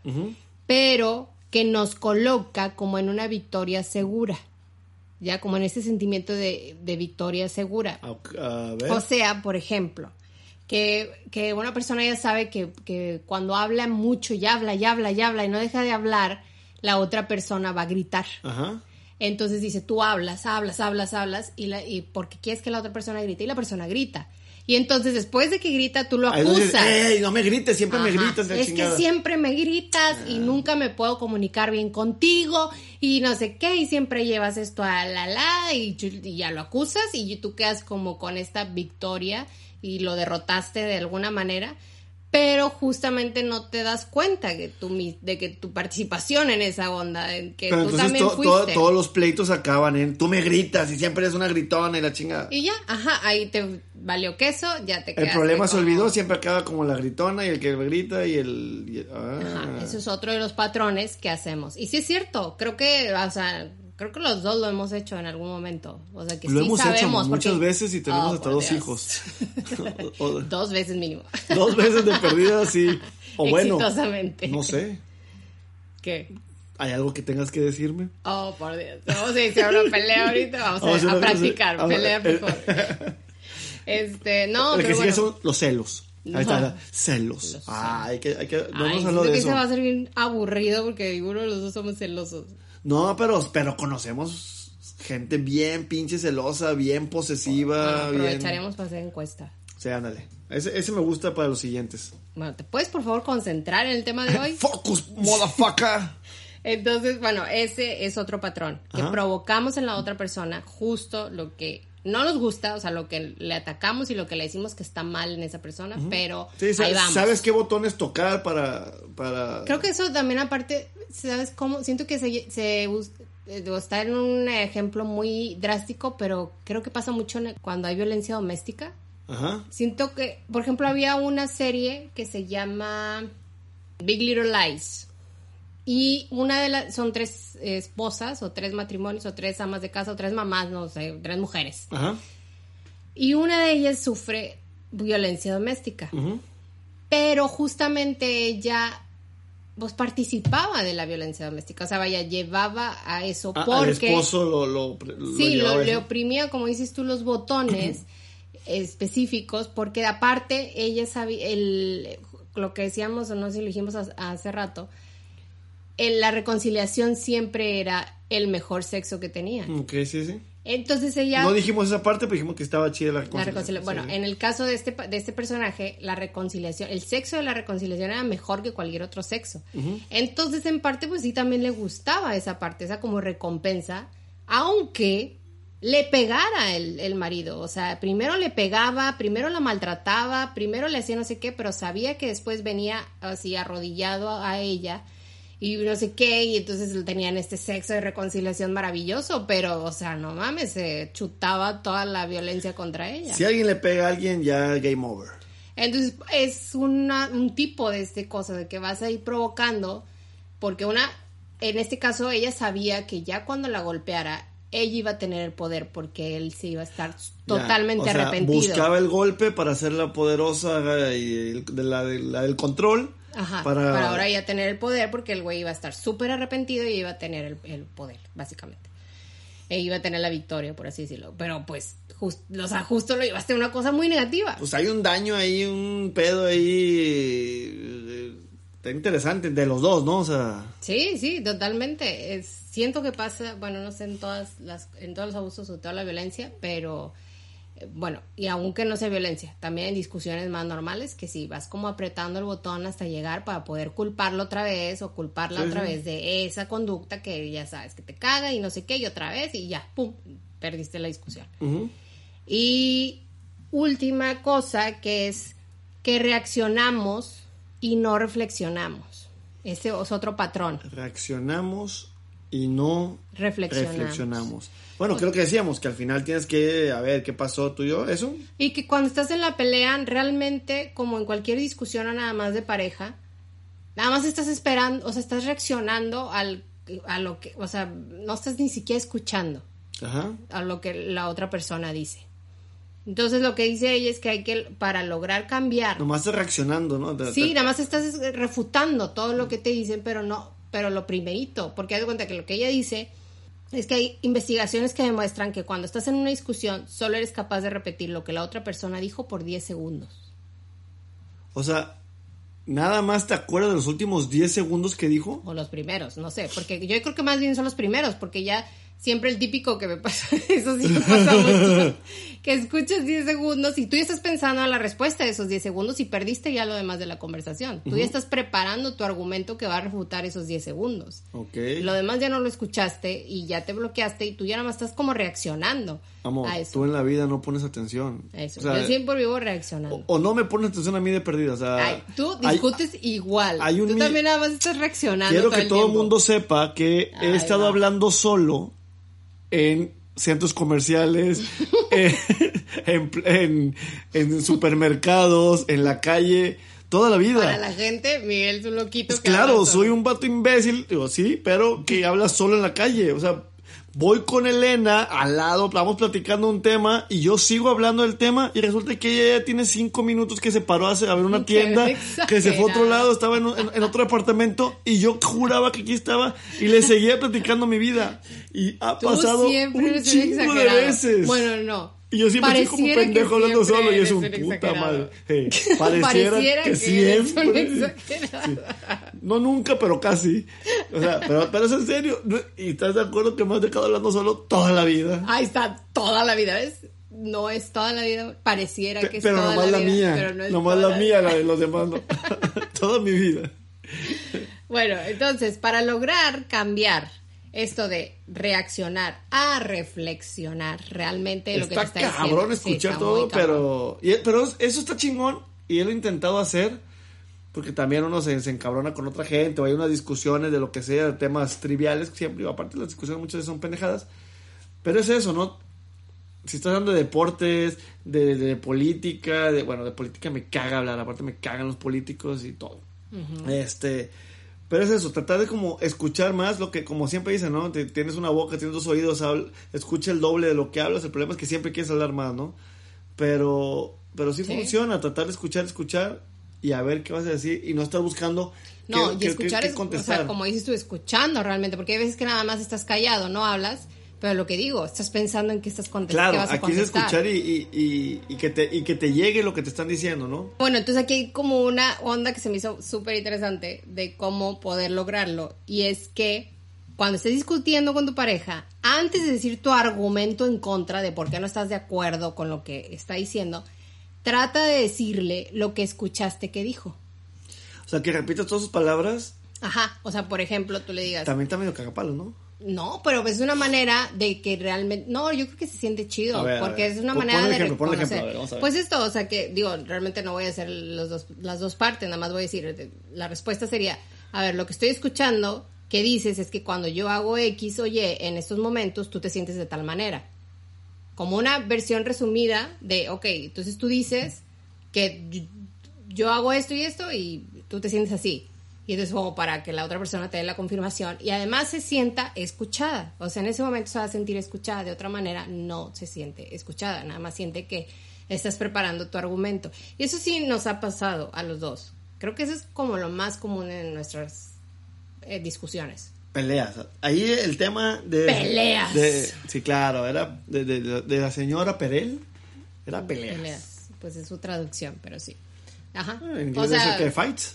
pero que nos coloca como en una victoria segura. Ya como en ese sentimiento de, de victoria segura. A, a ver. O sea, por ejemplo, que, que una persona ya sabe que, que cuando habla mucho y habla y habla y habla y no deja de hablar, la otra persona va a gritar. Ajá. Entonces dice, tú hablas, hablas, hablas, hablas, y, la, y porque quieres que la otra persona grite, y la persona grita. Y entonces después de que grita, tú lo dices, acusas. ¡Ey, no me grites! Siempre me gritas, la Es chingada. que siempre me gritas y Ah. nunca me puedo comunicar bien contigo y no sé qué y siempre llevas esto a la la y, y ya lo acusas y tú quedas como con esta victoria y lo derrotaste de alguna manera, pero justamente no te das cuenta que tu, de que tu participación en esa onda, en que Pero tú también to- to- fuiste. todos los pleitos acaban en tú me gritas y siempre eres una gritona y la chingada. Y ya, ajá, ahí te valió queso, ya te El problema se como- olvidó, siempre acaba como la gritona y el que grita y el... y- ah. Ajá, eso es otro de los patrones que hacemos. Y sí es cierto, creo que, o sea, creo que los dos lo hemos hecho en algún momento. O sea, que Lo sí hemos hecho sabemos. muchas porque- veces y tenemos Oh, hasta dos Dios. hijos. Dos veces mínimo. dos veces de perdida, sí. O bueno, Exitosamente. no sé. ¿Qué? ¿Hay algo que tengas que decirme? Oh, por Dios. Vamos a iniciar una pelea ahorita. Vamos, Vamos a practicar. a- pelea, por favor. Este, no, que pero sigue bueno. son los celos. Ahí está, celos. Los Ah, hay que, hay que, no Ay, hablado de que eso. se va a ser bien aburrido porque ninguno de los dos somos celosos. No, pero, pero conocemos gente bien pinche celosa, bien posesiva, Bueno, bien... aprovecharemos para hacer encuesta. Sí, ándale. Ese, ese me gusta para los siguientes. Bueno, ¿te puedes por favor concentrar en el tema de hoy? Focus, motherfucker. Entonces, bueno, ese es otro patrón, que Ajá. provocamos en la otra persona justo lo que no nos gusta, o sea, lo que le atacamos y lo que le decimos que está mal en esa persona, pero Sí, ahí sabes, vamos. sabes qué botones tocar para... para... Creo que eso también aparte, ¿sabes cómo? Siento que se, se eh, está en un ejemplo muy drástico, pero creo que pasa mucho cuando hay violencia doméstica. Ajá. Siento que, por ejemplo, había una serie que se llama Big Little Lies. Y una de las, son tres esposas, o tres matrimonios, o tres amas de casa, o tres mamás, no sé, tres mujeres. Ajá. Y una de ellas sufre violencia doméstica. ujú. Pero justamente ella, pues participaba de la violencia doméstica. O sea, vaya, llevaba a eso Ah, porque... al esposo lo, lo, lo Sí, lo, le oprimía, como dices tú, los botones específicos, porque aparte ella sabía, el, lo que decíamos, o no sé si lo dijimos hace, rato, el- la reconciliación siempre era el mejor sexo que tenía. Ok, sí, sí. Entonces ella... No dijimos esa parte, pero dijimos que estaba chida la La reconciliación. reconcilia- Bueno, sí. en el caso de este, de este personaje, la reconciliación, el sexo de la reconciliación era mejor que cualquier otro sexo. Entonces, en parte, pues sí, también le gustaba esa parte, esa como recompensa, aunque le pegara el, el marido. O sea, primero le pegaba, primero la maltrataba, primero le hacía no sé qué, pero sabía que después venía así arrodillado a, a ella y no sé qué, y entonces tenían este sexo de reconciliación maravilloso, pero, o sea, no mames, se chutaba toda la violencia contra ella. Si alguien le pega a alguien, ya game over. Entonces, es una, un tipo de este cosa de que vas a ir provocando, porque una, en este caso, ella sabía que ya cuando la golpeara, ella iba a tener el poder porque él se iba a estar totalmente Ya, o sea, arrepentido. Buscaba el golpe para hacerla poderosa eh, y el- de la, de la del control. Ajá, para, para... ahora ya tener el poder porque el güey iba a estar súper arrepentido y iba a tener el, el poder, básicamente. E iba a tener la victoria, por así decirlo. Pero pues, just- o sea, justo lo llevaste a una cosa muy negativa. Pues hay un daño ahí, un pedo ahí. eh, Está interesante, de los dos, ¿no? O sea. Sí, sí, totalmente. Es, siento que pasa, bueno, no sé en todas las, en todos los abusos o toda la violencia, pero bueno, y aunque no sea violencia, también en discusiones más normales, que si vas como apretando el botón hasta llegar para poder culparlo otra vez o culparla Sí, otra sí. vez de esa conducta que ya sabes que te caga y no sé qué, y otra vez, y ya, pum, perdiste la discusión. Y última cosa que es que reaccionamos y no reflexionamos. Ese es otro patrón. Reaccionamos y no Reflexionamos. Bueno, creo que decíamos que al final tienes que, a ver, ¿qué pasó tú y yo? ¿Eso? Y que cuando estás en la pelea, realmente, como en cualquier discusión o nada más de pareja, nada más estás esperando, o sea, estás reaccionando al, a lo que, o sea, no estás ni siquiera escuchando Ajá. a lo que la otra persona dice. Entonces lo que dice ella es que hay que, para lograr cambiar, Nomás estás reaccionando, ¿no? Sí, nada más estás refutando todo lo que te dicen, pero no, pero lo primerito, porque haz de cuenta que lo que ella dice es que hay investigaciones que demuestran que cuando estás en una discusión solo eres capaz de repetir lo que la otra persona dijo por 10 segundos. O sea, nada más te acuerdas de los últimos 10 segundos que dijo. O los primeros, no sé, porque yo creo que más bien son los primeros, porque ya siempre el típico que me pasa, eso sí me pasa mucho, que escuchas 10 segundos y tú ya estás pensando en la respuesta de esos 10 segundos y perdiste ya lo demás de la conversación. Tú ya estás preparando tu argumento que va a refutar esos 10 segundos. Ok. Lo demás ya no lo escuchaste y ya te bloqueaste y tú ya nada más estás como reaccionando Amor, a eso. tú en la vida no pones atención. Eso, O sea, yo siempre vivo reaccionando. o, o no me pones atención a mí de perdida. O sea, Ay, tú hay- discutes igual. hay un tú también nada más estás reaccionando. Quiero que el todo el mundo sepa que he estado hablando solo en centros comerciales, en, en, en- en supermercados, en la calle, toda la vida. Para la gente, Miguel es un loquito. Pues claro, soy un vato imbécil, digo, sí, pero que habla solo en la calle. O sea, voy con Elena al lado, vamos platicando un tema y yo sigo hablando del tema y resulta que ella ya tiene cinco minutos que se paró a, hacer- a ver una tienda, que se fue a otro lado, estaba en, un- en- en otro departamento y yo juraba que aquí estaba y le seguía platicando mi vida. Y ha Tú pasado un chingo de veces. Bueno, no. Y yo siempre estoy como Pareciera pendejo hablando solo y es un puta madre. Hey, pareciera, que, siempre. No nunca, pero casi. O sea, pero, pero es en serio. ¿Y estás de acuerdo que me has dejado hablando solo toda la vida? Ahí está, toda la vida, ¿ves? No es toda la vida, pareciera que es pero toda nomás la, vida, mía. pero no es nomás toda la mía, la de los demás no. toda mi vida. Bueno, entonces, para lograr cambiar esto de reaccionar a reflexionar realmente lo que te está está diciendo. cabrón Sí, escuchar está todo, cabrón. pero, y- pero eso está chingón y él lo he intentado hacer porque también uno se, se encabrona con otra gente o hay unas discusiones de lo que sea, de temas triviales, siempre, aparte las discusiones muchas veces son pendejadas, pero es eso, ¿no? Si estás hablando de deportes, de, de política, de, bueno, de política me caga hablar, aparte me cagan los políticos y todo. Este, pero es eso, tratar de como escuchar más lo que, como siempre dicen, ¿no? Te- tienes una boca, tienes dos oídos, habl- escucha el doble de lo que hablas. El problema es que siempre quieres hablar más, ¿no? Pero, pero sí, Sí. funciona, tratar de escuchar, escuchar y a ver qué vas a decir y no estar buscando No, qué- y escuchar qué es, o contestar. sea, como dices tú, escuchando realmente, porque hay veces que nada más estás callado, no hablas, pero lo que digo, estás pensando en qué estás contestando, Claro, vas a aquí es contestar. escuchar y, y, y, y que te, y que te llegue lo que te están diciendo, ¿no? Bueno, entonces aquí hay como una onda que se me hizo súper interesante de cómo poder lograrlo. Y es que cuando estés discutiendo con tu pareja, antes de decir tu argumento en contra de por qué no estás de acuerdo con lo que está diciendo, trata de decirle lo que escuchaste que dijo. O sea, que repitas todas sus palabras, Ajá, o sea, por ejemplo, tú le digas, también está medio cagapalos, ¿no? No, pero es una manera de que realmente, no, yo creo que se siente chido, ver, porque es una manera de ejemplo, reconocer. ver. Pues esto, o sea que, digo, realmente no voy a hacer los dos, las dos partes, nada más voy a decir, la respuesta sería, a ver, lo que estoy escuchando que dices es que cuando yo hago X o Y en estos momentos, tú te sientes de tal manera. Como una versión resumida de, ok, entonces tú dices que yo, yo hago esto y esto y tú te sientes así. Y entonces como para que la otra persona te dé la confirmación y además se sienta escuchada. O sea, en ese momento se va a sentir escuchada. De otra manera, no se siente escuchada. Nada más siente que estás preparando tu argumento. Y eso sí nos ha pasado a los dos. Creo que eso es como lo más común en nuestras eh, discusiones. Peleas. Ahí el tema de... Peleas. de- sí, claro, era de, de- de- la señora Perel. Era peleas. Pues es su traducción, pero sí. Ajá. Ah, En O inglés sea, es que fights.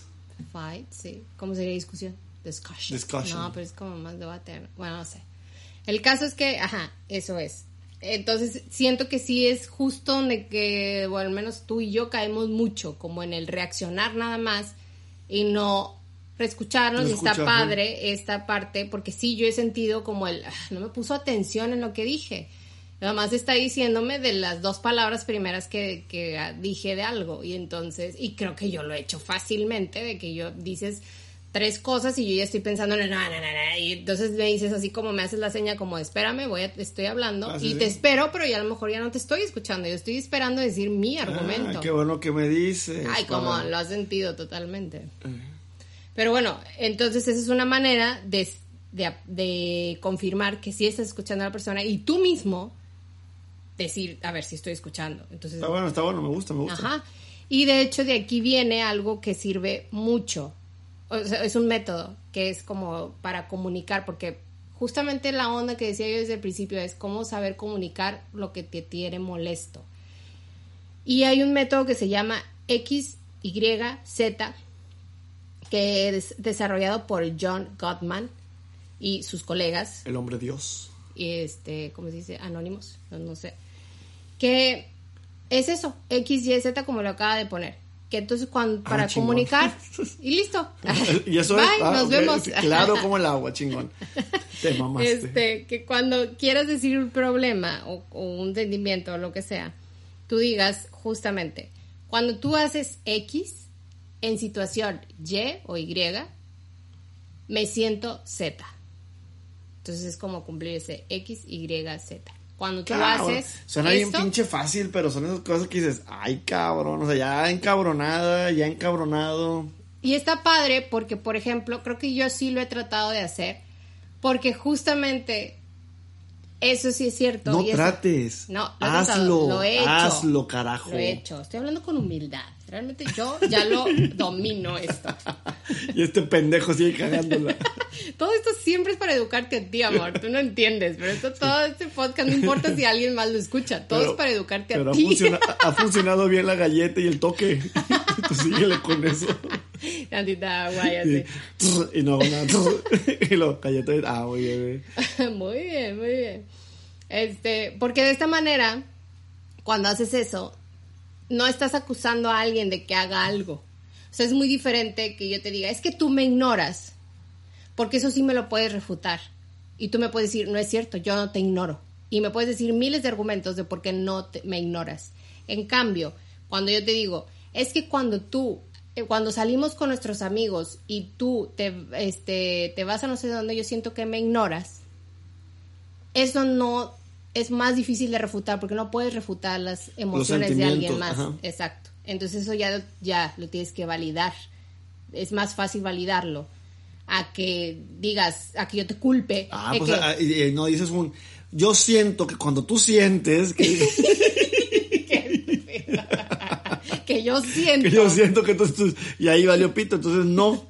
Fight, sí. ¿Cómo sería discusión? Discussion. Discussion. No, pero es como más debate. ¿no? Bueno, no sé. El caso es que, ajá, eso es. Entonces, siento que sí es justo donde que, o al menos tú y yo caemos mucho, como en el reaccionar nada más y no escucharnos No y está padre esta parte, porque sí, yo he sentido como el, "Ah, no me puso atención en lo que dije. Nada más está diciéndome de las dos palabras primeras que, que dije de algo. Y entonces, y creo que yo lo he hecho fácilmente, de que yo dices tres cosas y yo ya estoy pensando en no, no, no, no. Y entonces me dices así como me haces la seña como espérame, voy a, estoy hablando Ah, sí, y sí. te espero, pero ya a lo mejor ya no te estoy escuchando, yo estoy esperando decir mi argumento. Ah, qué bueno que me dices. Ay, como lo has sentido totalmente. Pero bueno, entonces esa es una manera de, de, de confirmar que sí estás escuchando a la persona y tú mismo decir, a ver si estoy escuchando. Entonces, Está bueno, está bueno, me gusta, me gusta. ajá. Y de hecho de aquí viene algo que sirve mucho. O sea, es un método que es como para comunicar, porque justamente la onda que decía yo desde el principio es cómo saber comunicar lo que te tiene molesto. Y hay un método que se llama X, Y, Z, que es desarrollado por John Gottman y sus colegas. El hombre Dios. este, ¿cómo se dice? Anónimos, no, no sé. Que es eso, X, Y, Z como lo acaba de poner. Que entonces cuando, Ah, para comunicar y listo. y eso Bye, es. ah, nos vemos. Claro como el agua, chingón. Te mamaste. Este, que cuando quieras decir un problema o, o un entendimiento o lo que sea, tú digas justamente, cuando tú haces X en situación Y o Y, me siento Z. Entonces es como cumplir ese X, Y, Z. Cuando tú Claro, haces suena bien esto, pinche fácil, pero son esas cosas que dices, ay cabrón, o sea, ya encabronada, ya encabronado. Y está padre porque, por ejemplo, creo que yo sí lo he tratado de hacer, porque justamente eso sí es cierto. No y eso- trates. No, lo he tratado, hazlo, lo he hecho. hazlo, carajo. Lo he hecho. Estoy hablando con humildad. Realmente yo ya lo domino esto. Y este pendejo sigue cagándola. Todo esto siempre es para educarte a ti, amor. Tú no entiendes, pero esto, todo este podcast, no importa si alguien más lo escucha, todo Pero- es para educarte a ti. funciona- ha funcionado bien la galleta y el toque. Tú síguele con eso. Tantita agua y así. y no, no. Y lo galleta de ah, muy bien. muy bien, muy bien. Este, porque de esta manera, cuando haces eso, no estás acusando a alguien de que haga algo. O sea, es muy diferente que yo te diga, es que tú me ignoras, porque eso sí me lo puedes refutar. Y tú me puedes decir, no es cierto, yo no te ignoro. Y me puedes decir miles de argumentos de por qué no te- me ignoras. En cambio, cuando yo te digo, es que cuando tú, eh, cuando salimos con nuestros amigos y tú te, este, te vas a no sé dónde, yo siento que me ignoras, eso no es más difícil de refutar porque no puedes refutar las emociones de alguien más. ajá. Exacto. Entonces eso ya, ya lo tienes que validar. Es más fácil validarlo a que digas, a que yo te culpe. Ah, pues que- ah, no dices un. Yo siento que cuando tú sientes que, que yo siento. que yo siento que tú, tú- y ahí valió pito, entonces no.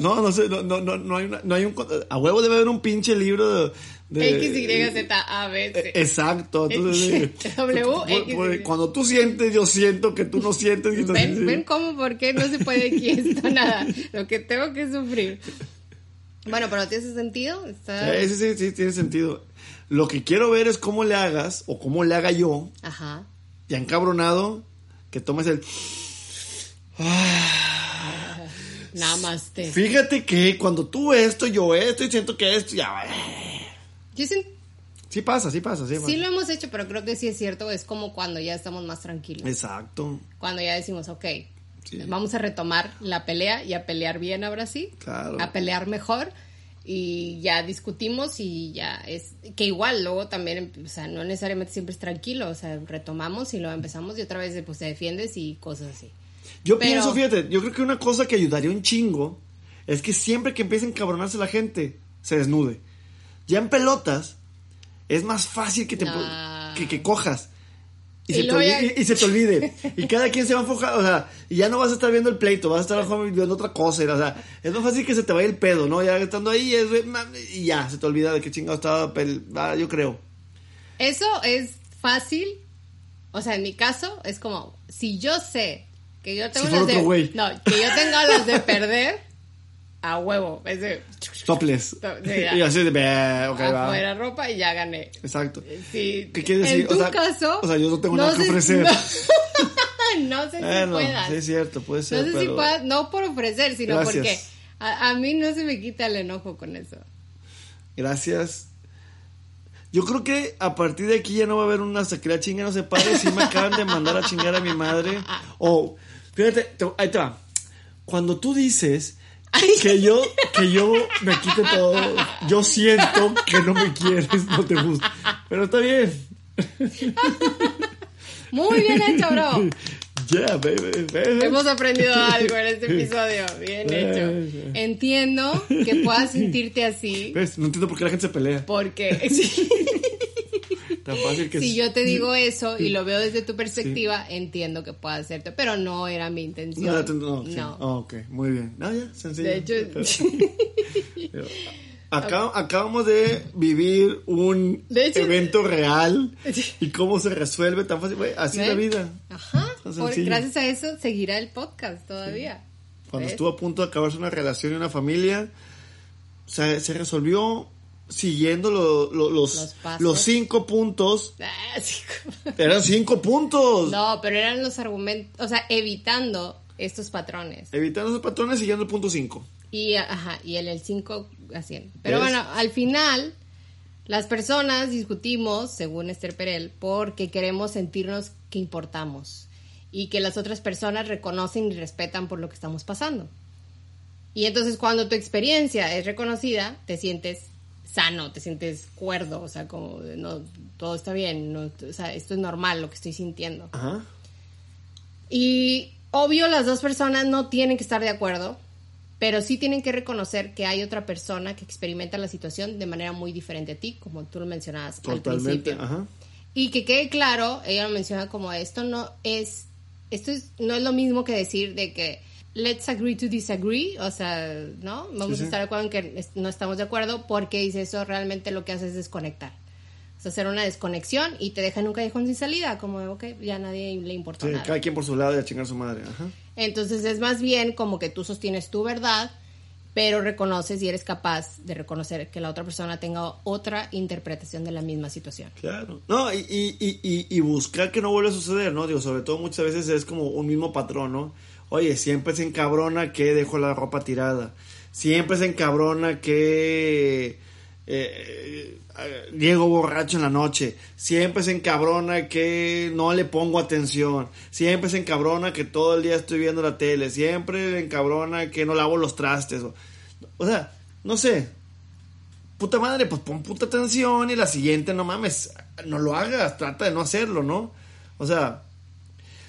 No, no sé, no, no, no, no hay, una- no hay un a huevo debe haber un pinche libro de, de- X, Y, Z, A, B, Eh, C. Exacto, entonces eh, W, por- X, por- Y. cuando tú sientes, yo siento que tú no sientes. y ¿Ven, ven cómo, por qué no se puede aquí esto, nada. Lo que tengo que sufrir. Bueno, pero ¿tiene sentido? Está... Sí, sí, sí, sí, tiene sentido. Lo que quiero ver es cómo le hagas, o cómo le haga yo, Ajá. ya encabronado, que tomes el... Namaste. Fíjate que cuando tú esto, yo esto, y siento que esto, ya... Yo siento Sí pasa, sí pasa, sí pasa. Sí lo hemos hecho, pero creo que sí es cierto, es como cuando ya estamos más tranquilos. Exacto, Cuando ya decimos, ok, Sí. vamos a retomar la pelea y a pelear bien ahora sí. Claro. A pelear mejor. Y ya discutimos y ya es... Que igual luego también, o sea, no necesariamente siempre es tranquilo, o sea, retomamos y luego empezamos y otra vez pues te defiendes y cosas así. Yo Pero- pienso, fíjate, yo creo que una cosa que ayudaría un chingo es que siempre que empiece a encabronarse la gente, se desnude. Ya en pelotas, es más fácil que te No. que, que cojas. Y, Y se te olvide, y, y se te olvide. Y cada quien se va a enfocar, o sea, y ya no vas a estar viendo el pleito, vas a estar viendo otra cosa. O sea, es más fácil que se te vaya el pedo, ¿no? Ya estando ahí, es, y ya, se te olvida de qué chingado estaba, ah, yo creo. Eso es fácil. O sea, en mi caso es como, si yo sé que yo tengo Si las de... No, que yo tengo las de perder, a huevo. Es de... Topless. Sí, y así de, "Bah, ok, va". afuera ropa y ya gané. Exacto. Sí. ¿Qué quiere decir? En tu O sea- caso... o sea, yo no tengo nada que ofrecer. No, no sé si Bueno, puedas. sí es cierto, puede ser. no sé si puedas, no por ofrecer, sino Gracias. porque a, a mí no se me quita el enojo con eso. Gracias. Yo creo que a partir de aquí ya no va a haber una hasta que la chinga no se pare. Si me acaban de mandar a chingar a mi madre. O, fíjate, te- ahí te va. Cuando tú dices que yo, que yo me quite todo, yo siento que no me quieres, no te gusta. Pero está bien. Muy bien hecho, bro. Yeah, baby. baby. Hemos aprendido algo en este episodio. Bien hecho. Entiendo que puedas sentirte así ¿Ves? No entiendo por qué la gente se pelea. porque sí, Tan fácil que si yo te digo eso y lo veo desde tu perspectiva, entiendo que pueda hacerte, pero no era mi intención. No, no, no, sí. No. Oh, ok, muy bien. No, ya, sencillo. De hecho, Acá- acabamos de vivir un De hecho- evento real y cómo se resuelve tan fácil. Así es la vida. Ajá. Por- gracias a eso seguirá el podcast todavía. Cuando ¿Ves? estuvo a punto de acabarse una relación y una familia, se, se resolvió siguiendo lo- lo- los, Los los cinco puntos. Ah. Eran cinco puntos. No, pero eran los argumentos, o sea, evitando estos patrones. Evitando esos patrones, siguiendo el punto cinco. Y, ajá, y el, el 5 haciendo. Pero ¿Ves? bueno, al final, las personas discutimos, según Esther Perel, porque queremos sentirnos que importamos y que las otras personas reconocen y respetan por lo que estamos pasando. Y entonces cuando tu experiencia es reconocida, te sientes sano, te sientes cuerdo, o sea, como no, todo está bien, no, o sea, esto es normal lo que estoy sintiendo. Ajá. Y obvio las dos personas no tienen que estar de acuerdo, pero sí tienen que reconocer que hay otra persona que experimenta la situación de manera muy diferente a ti, como tú lo mencionabas al principio. Ajá. Y que quede claro, ella lo menciona como esto no es, esto es, no es lo mismo que decir de que let's agree to disagree, o sea, ¿no? Vamos Sí, a estar de acuerdo en que no estamos de acuerdo porque dice eso realmente lo que hace es desconectar. O sea, hacer una desconexión y te deja en un callejón sin salida, como, ok, ya a nadie le importa Sí, nada. cada quien por su lado y a chingar a su madre. Ajá. Entonces es más bien como que tú sostienes tu verdad, pero reconoces y eres capaz de reconocer que la otra persona tenga otra interpretación de la misma situación. Claro. No, y, y, y- y buscar que no vuelva a suceder, ¿no? Digo, sobre todo muchas veces es como un mismo patrón, ¿no? Oye, siempre se encabrona que dejo la ropa tirada. Siempre se encabrona que eh, eh, llego borracho en la noche. Siempre se encabrona que no le pongo atención. Siempre se encabrona que todo el día estoy viendo la tele. Siempre se encabrona que no lavo los trastes. O, o sea, no sé puta madre, pues pon puta atención y la siguiente, no mames, no lo hagas, trata de no hacerlo, ¿no? O sea,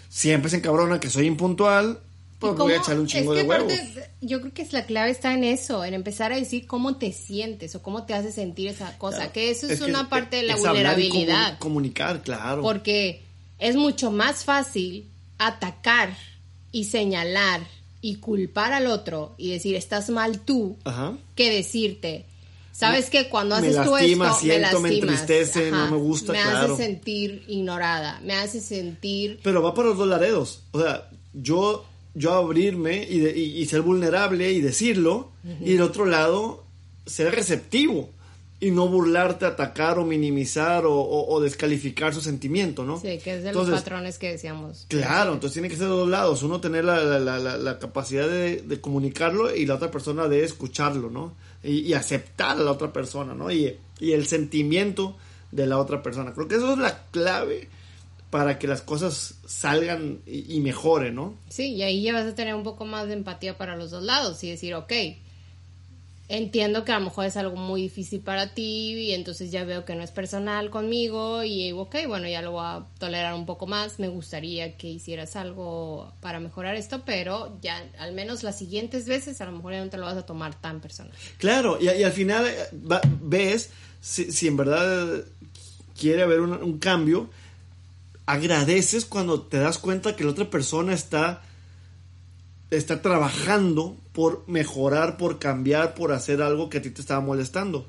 siempre se encabrona que soy impuntual, pues ¿Y voy a echarle un chingo es de que huevos. aparte, Yo creo que es la clave está en eso, en empezar a decir cómo te sientes o cómo te hace sentir esa cosa, Claro. que eso es, que una parte de la y vulnerabilidad. comu- comunicar, claro. Porque es mucho más fácil atacar y señalar y culpar al otro y decir estás mal tú Ajá. que decirte, sabes que cuando Me haces tú lastima, esto siento, me me lastimas, entristece, no me gusta, me claro. hace sentir ignorada, me hace sentir Pero va para los dos laredos. O sea, yo, yo abrirme y, de- y- y ser vulnerable y decirlo, y del otro lado, ser receptivo y no burlarte, atacar o minimizar o, o- o descalificar su sentimiento, ¿no? sí, que es de Entonces, los patrones que decíamos. Claro, entonces tiene que ser de dos lados. Uno tener la, la- la- la- la capacidad de, de comunicarlo y la otra persona de escucharlo, ¿no? Y, y aceptar a la otra persona, ¿no? Y, y el sentimiento de la otra persona. Creo que eso es la clave para que las cosas salgan y, y mejoren, ¿no? Sí, y ahí ya vas a tener un poco más de empatía para los dos lados y decir, ok, entiendo que a lo mejor es algo muy difícil para ti y entonces ya veo que no es personal conmigo y ok, bueno, ya lo voy a tolerar un poco más, me gustaría que hicieras algo para mejorar esto, pero ya al menos las siguientes veces a lo mejor ya no te lo vas a tomar tan personal. Claro, y, y al final eh, va- ves si, si en verdad quiere haber un, un cambio, agradeces cuando te das cuenta que la otra persona está, está trabajando por mejorar, por cambiar, por hacer algo que a ti te estaba molestando.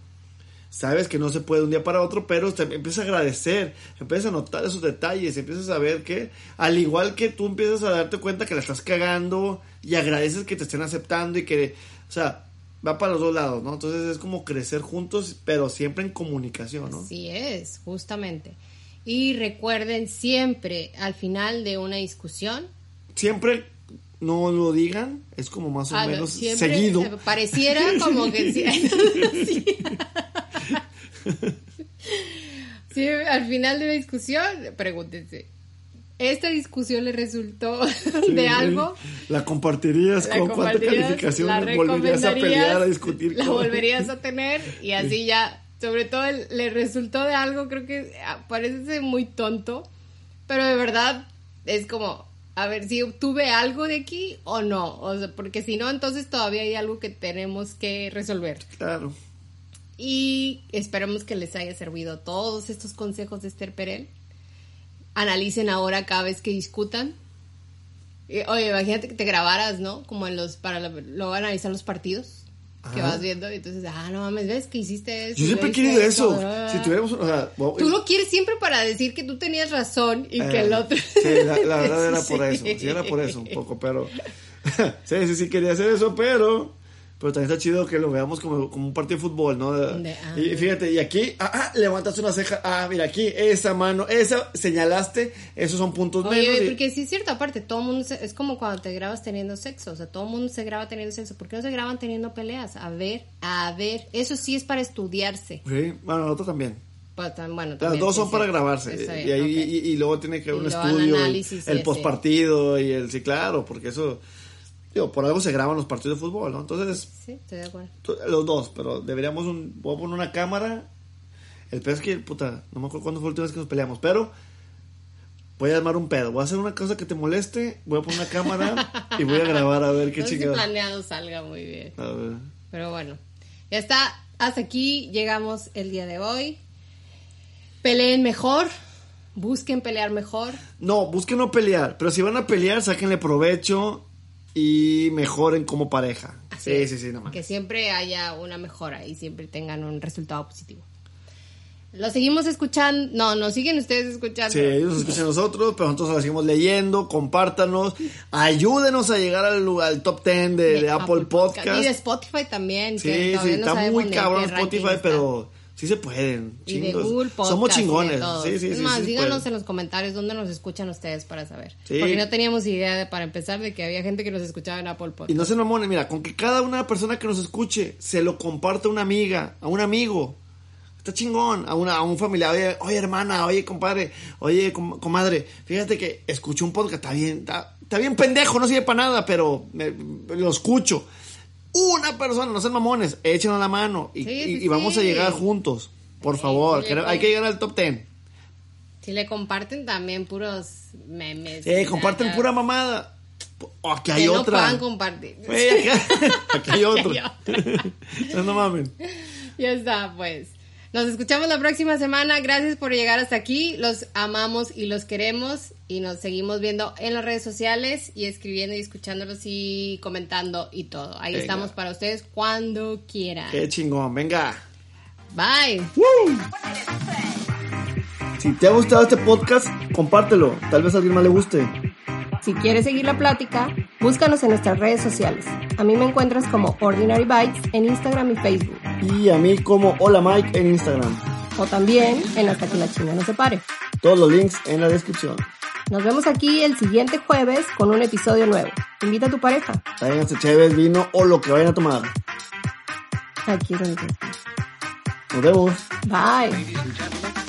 Sabes que no se puede de un día para otro, pero te empiezas a agradecer, empiezas a notar esos detalles, empiezas a ver que, al igual que tú empiezas a darte cuenta que la estás cagando y agradeces que te estén aceptando y que, o sea, va para los dos lados, ¿no? Entonces es como crecer juntos, pero siempre en comunicación, ¿no? Así es, justamente. Y recuerden siempre al final de una discusión, Siempre no lo digan, es como más o no, menos siempre seguido. Pareciera como que sí. Al final de una discusión, pregúntense, ¿esta discusión le resultó de algo? La compartirías ¿La con cuánta calificación ¿La volverías a pelear, a discutir ¿La con- volverías a tener? Y así ya, sobre todo el- le resultó de algo, creo que ah, parece ser muy tonto, pero de verdad es como, a ver si obtuve algo de aquí o no, o sea, porque si no, entonces todavía hay algo que tenemos que resolver. Claro. Y esperemos que les haya servido todos estos consejos de Esther Perel. Analicen ahora cada vez que discutan. Eh, Oye, imagínate que te grabaras, ¿no? Como en los, para lo- luego analizar los partidos que vas viendo. Y entonces, ah, no mames, ¿ves que hiciste eso? Yo siempre he ¿Viste querido eso. Ah. Si tuviéramos, o sea, wow, Tú lo quieres siempre para decir que tú tenías razón y que Eh, el otro... Sí, la, la verdad era por eso. Sí, era por eso un poco, pero. sí, sí, sí quería hacer eso, pero. Pero también está chido que lo veamos como, como un partido de fútbol, ¿no? De- ah. y fíjate, y aquí, ah, ah, levantaste una ceja, ah, mira, aquí, esa mano, esa, señalaste, esos son puntos menos. Oye, y- porque sí es cierto, aparte, todo el mundo se- es como cuando te grabas teniendo sexo, o sea, todo el mundo se graba teniendo sexo, ¿por qué no se graban teniendo peleas? A ver, a ver, eso sí es para estudiarse. Sí, bueno, nosotros también. Pues, bueno, Las también, dos sí, son sí. para grabarse. Y, ahí, y, y luego tiene que haber un el estudio, el- el, postpartido y el sí, claro, porque eso, digo, por algo se graban los partidos de fútbol, ¿no? Entonces, Sí, estoy de acuerdo. los dos, pero deberíamos un, voy a poner una cámara. El peor es que, puta, no me acuerdo cuándo fue la última vez que nos peleamos, pero voy a armar un pedo. Voy a hacer una cosa que te moleste, voy a poner una cámara y voy a grabar a ver qué No chingada. planeado salga muy bien. A ver. Pero bueno, ya está. Hasta aquí llegamos el día de hoy. Peleen mejor. Busquen pelear mejor. No, busquen no pelear, pero si van a pelear, sáquenle provecho y mejoren como pareja. Así sí, es. sí, sí, no más. Que siempre haya una mejora y siempre tengan un resultado positivo. Lo seguimos escuchando. No, nos siguen ustedes escuchando. Sí, ellos nos escuchan nosotros, pero nosotros la seguimos leyendo, compártanos, ayúdenos a llegar al, al top 10 de, de Apple, Podcast. Y de Spotify también. Sí, que sí, no está muy cabrón Spotify, está. pero sí se pueden. Y de. Google Podcast. Somos chingones. todo. Sí, sí, Es sí. más, sí díganos pueden. en los comentarios dónde nos escuchan ustedes para saber. Sí. Porque no teníamos idea de, para empezar de que había gente que nos escuchaba en Apple Podcast. Y no se mamones, mira, con que cada una persona que nos escuche se lo comparta a una amiga, a un amigo. Está chingón, a, una, a un familiar, oye, oye hermana, oye compadre, oye com- comadre, fíjate que escucho un podcast, está bien, está, está bien pendejo, no sirve para nada, pero me- lo escucho. Una persona, no sean mamones, échenos la mano y, Sí, y- sí, y vamos a llegar juntos, por Sí, favor, que- hay que llegar al top 10. Si le comparten también puros memes. Eh, comparten pura mamada. Oh, aquí hay Que no otra. puedan compartir. Acá, aquí hay otro. No mamen. Ya está, pues. Nos escuchamos la próxima semana. Gracias por llegar hasta aquí. Los amamos y los queremos. Y nos seguimos viendo en las redes sociales y escribiendo y escuchándolos y comentando y todo. Ahí Venga. estamos para ustedes cuando quieran. Qué chingón, venga. Bye. Si te ha gustado este podcast, compártelo. Tal vez a alguien más le guste. Si quieres seguir la plática, búscanos en nuestras redes sociales. A mí me encuentras como Ordinary Bites en Instagram y Facebook. Y a mí como Hola Mike en Instagram. O también en Hasta que la chinga no se pare. Todos los links en la descripción. Nos vemos aquí el siguiente jueves con un episodio nuevo. Invita a tu pareja. Tráiganse chéves, vino o lo que vayan a tomar. Aquí es donde te- Nos vemos. Bye.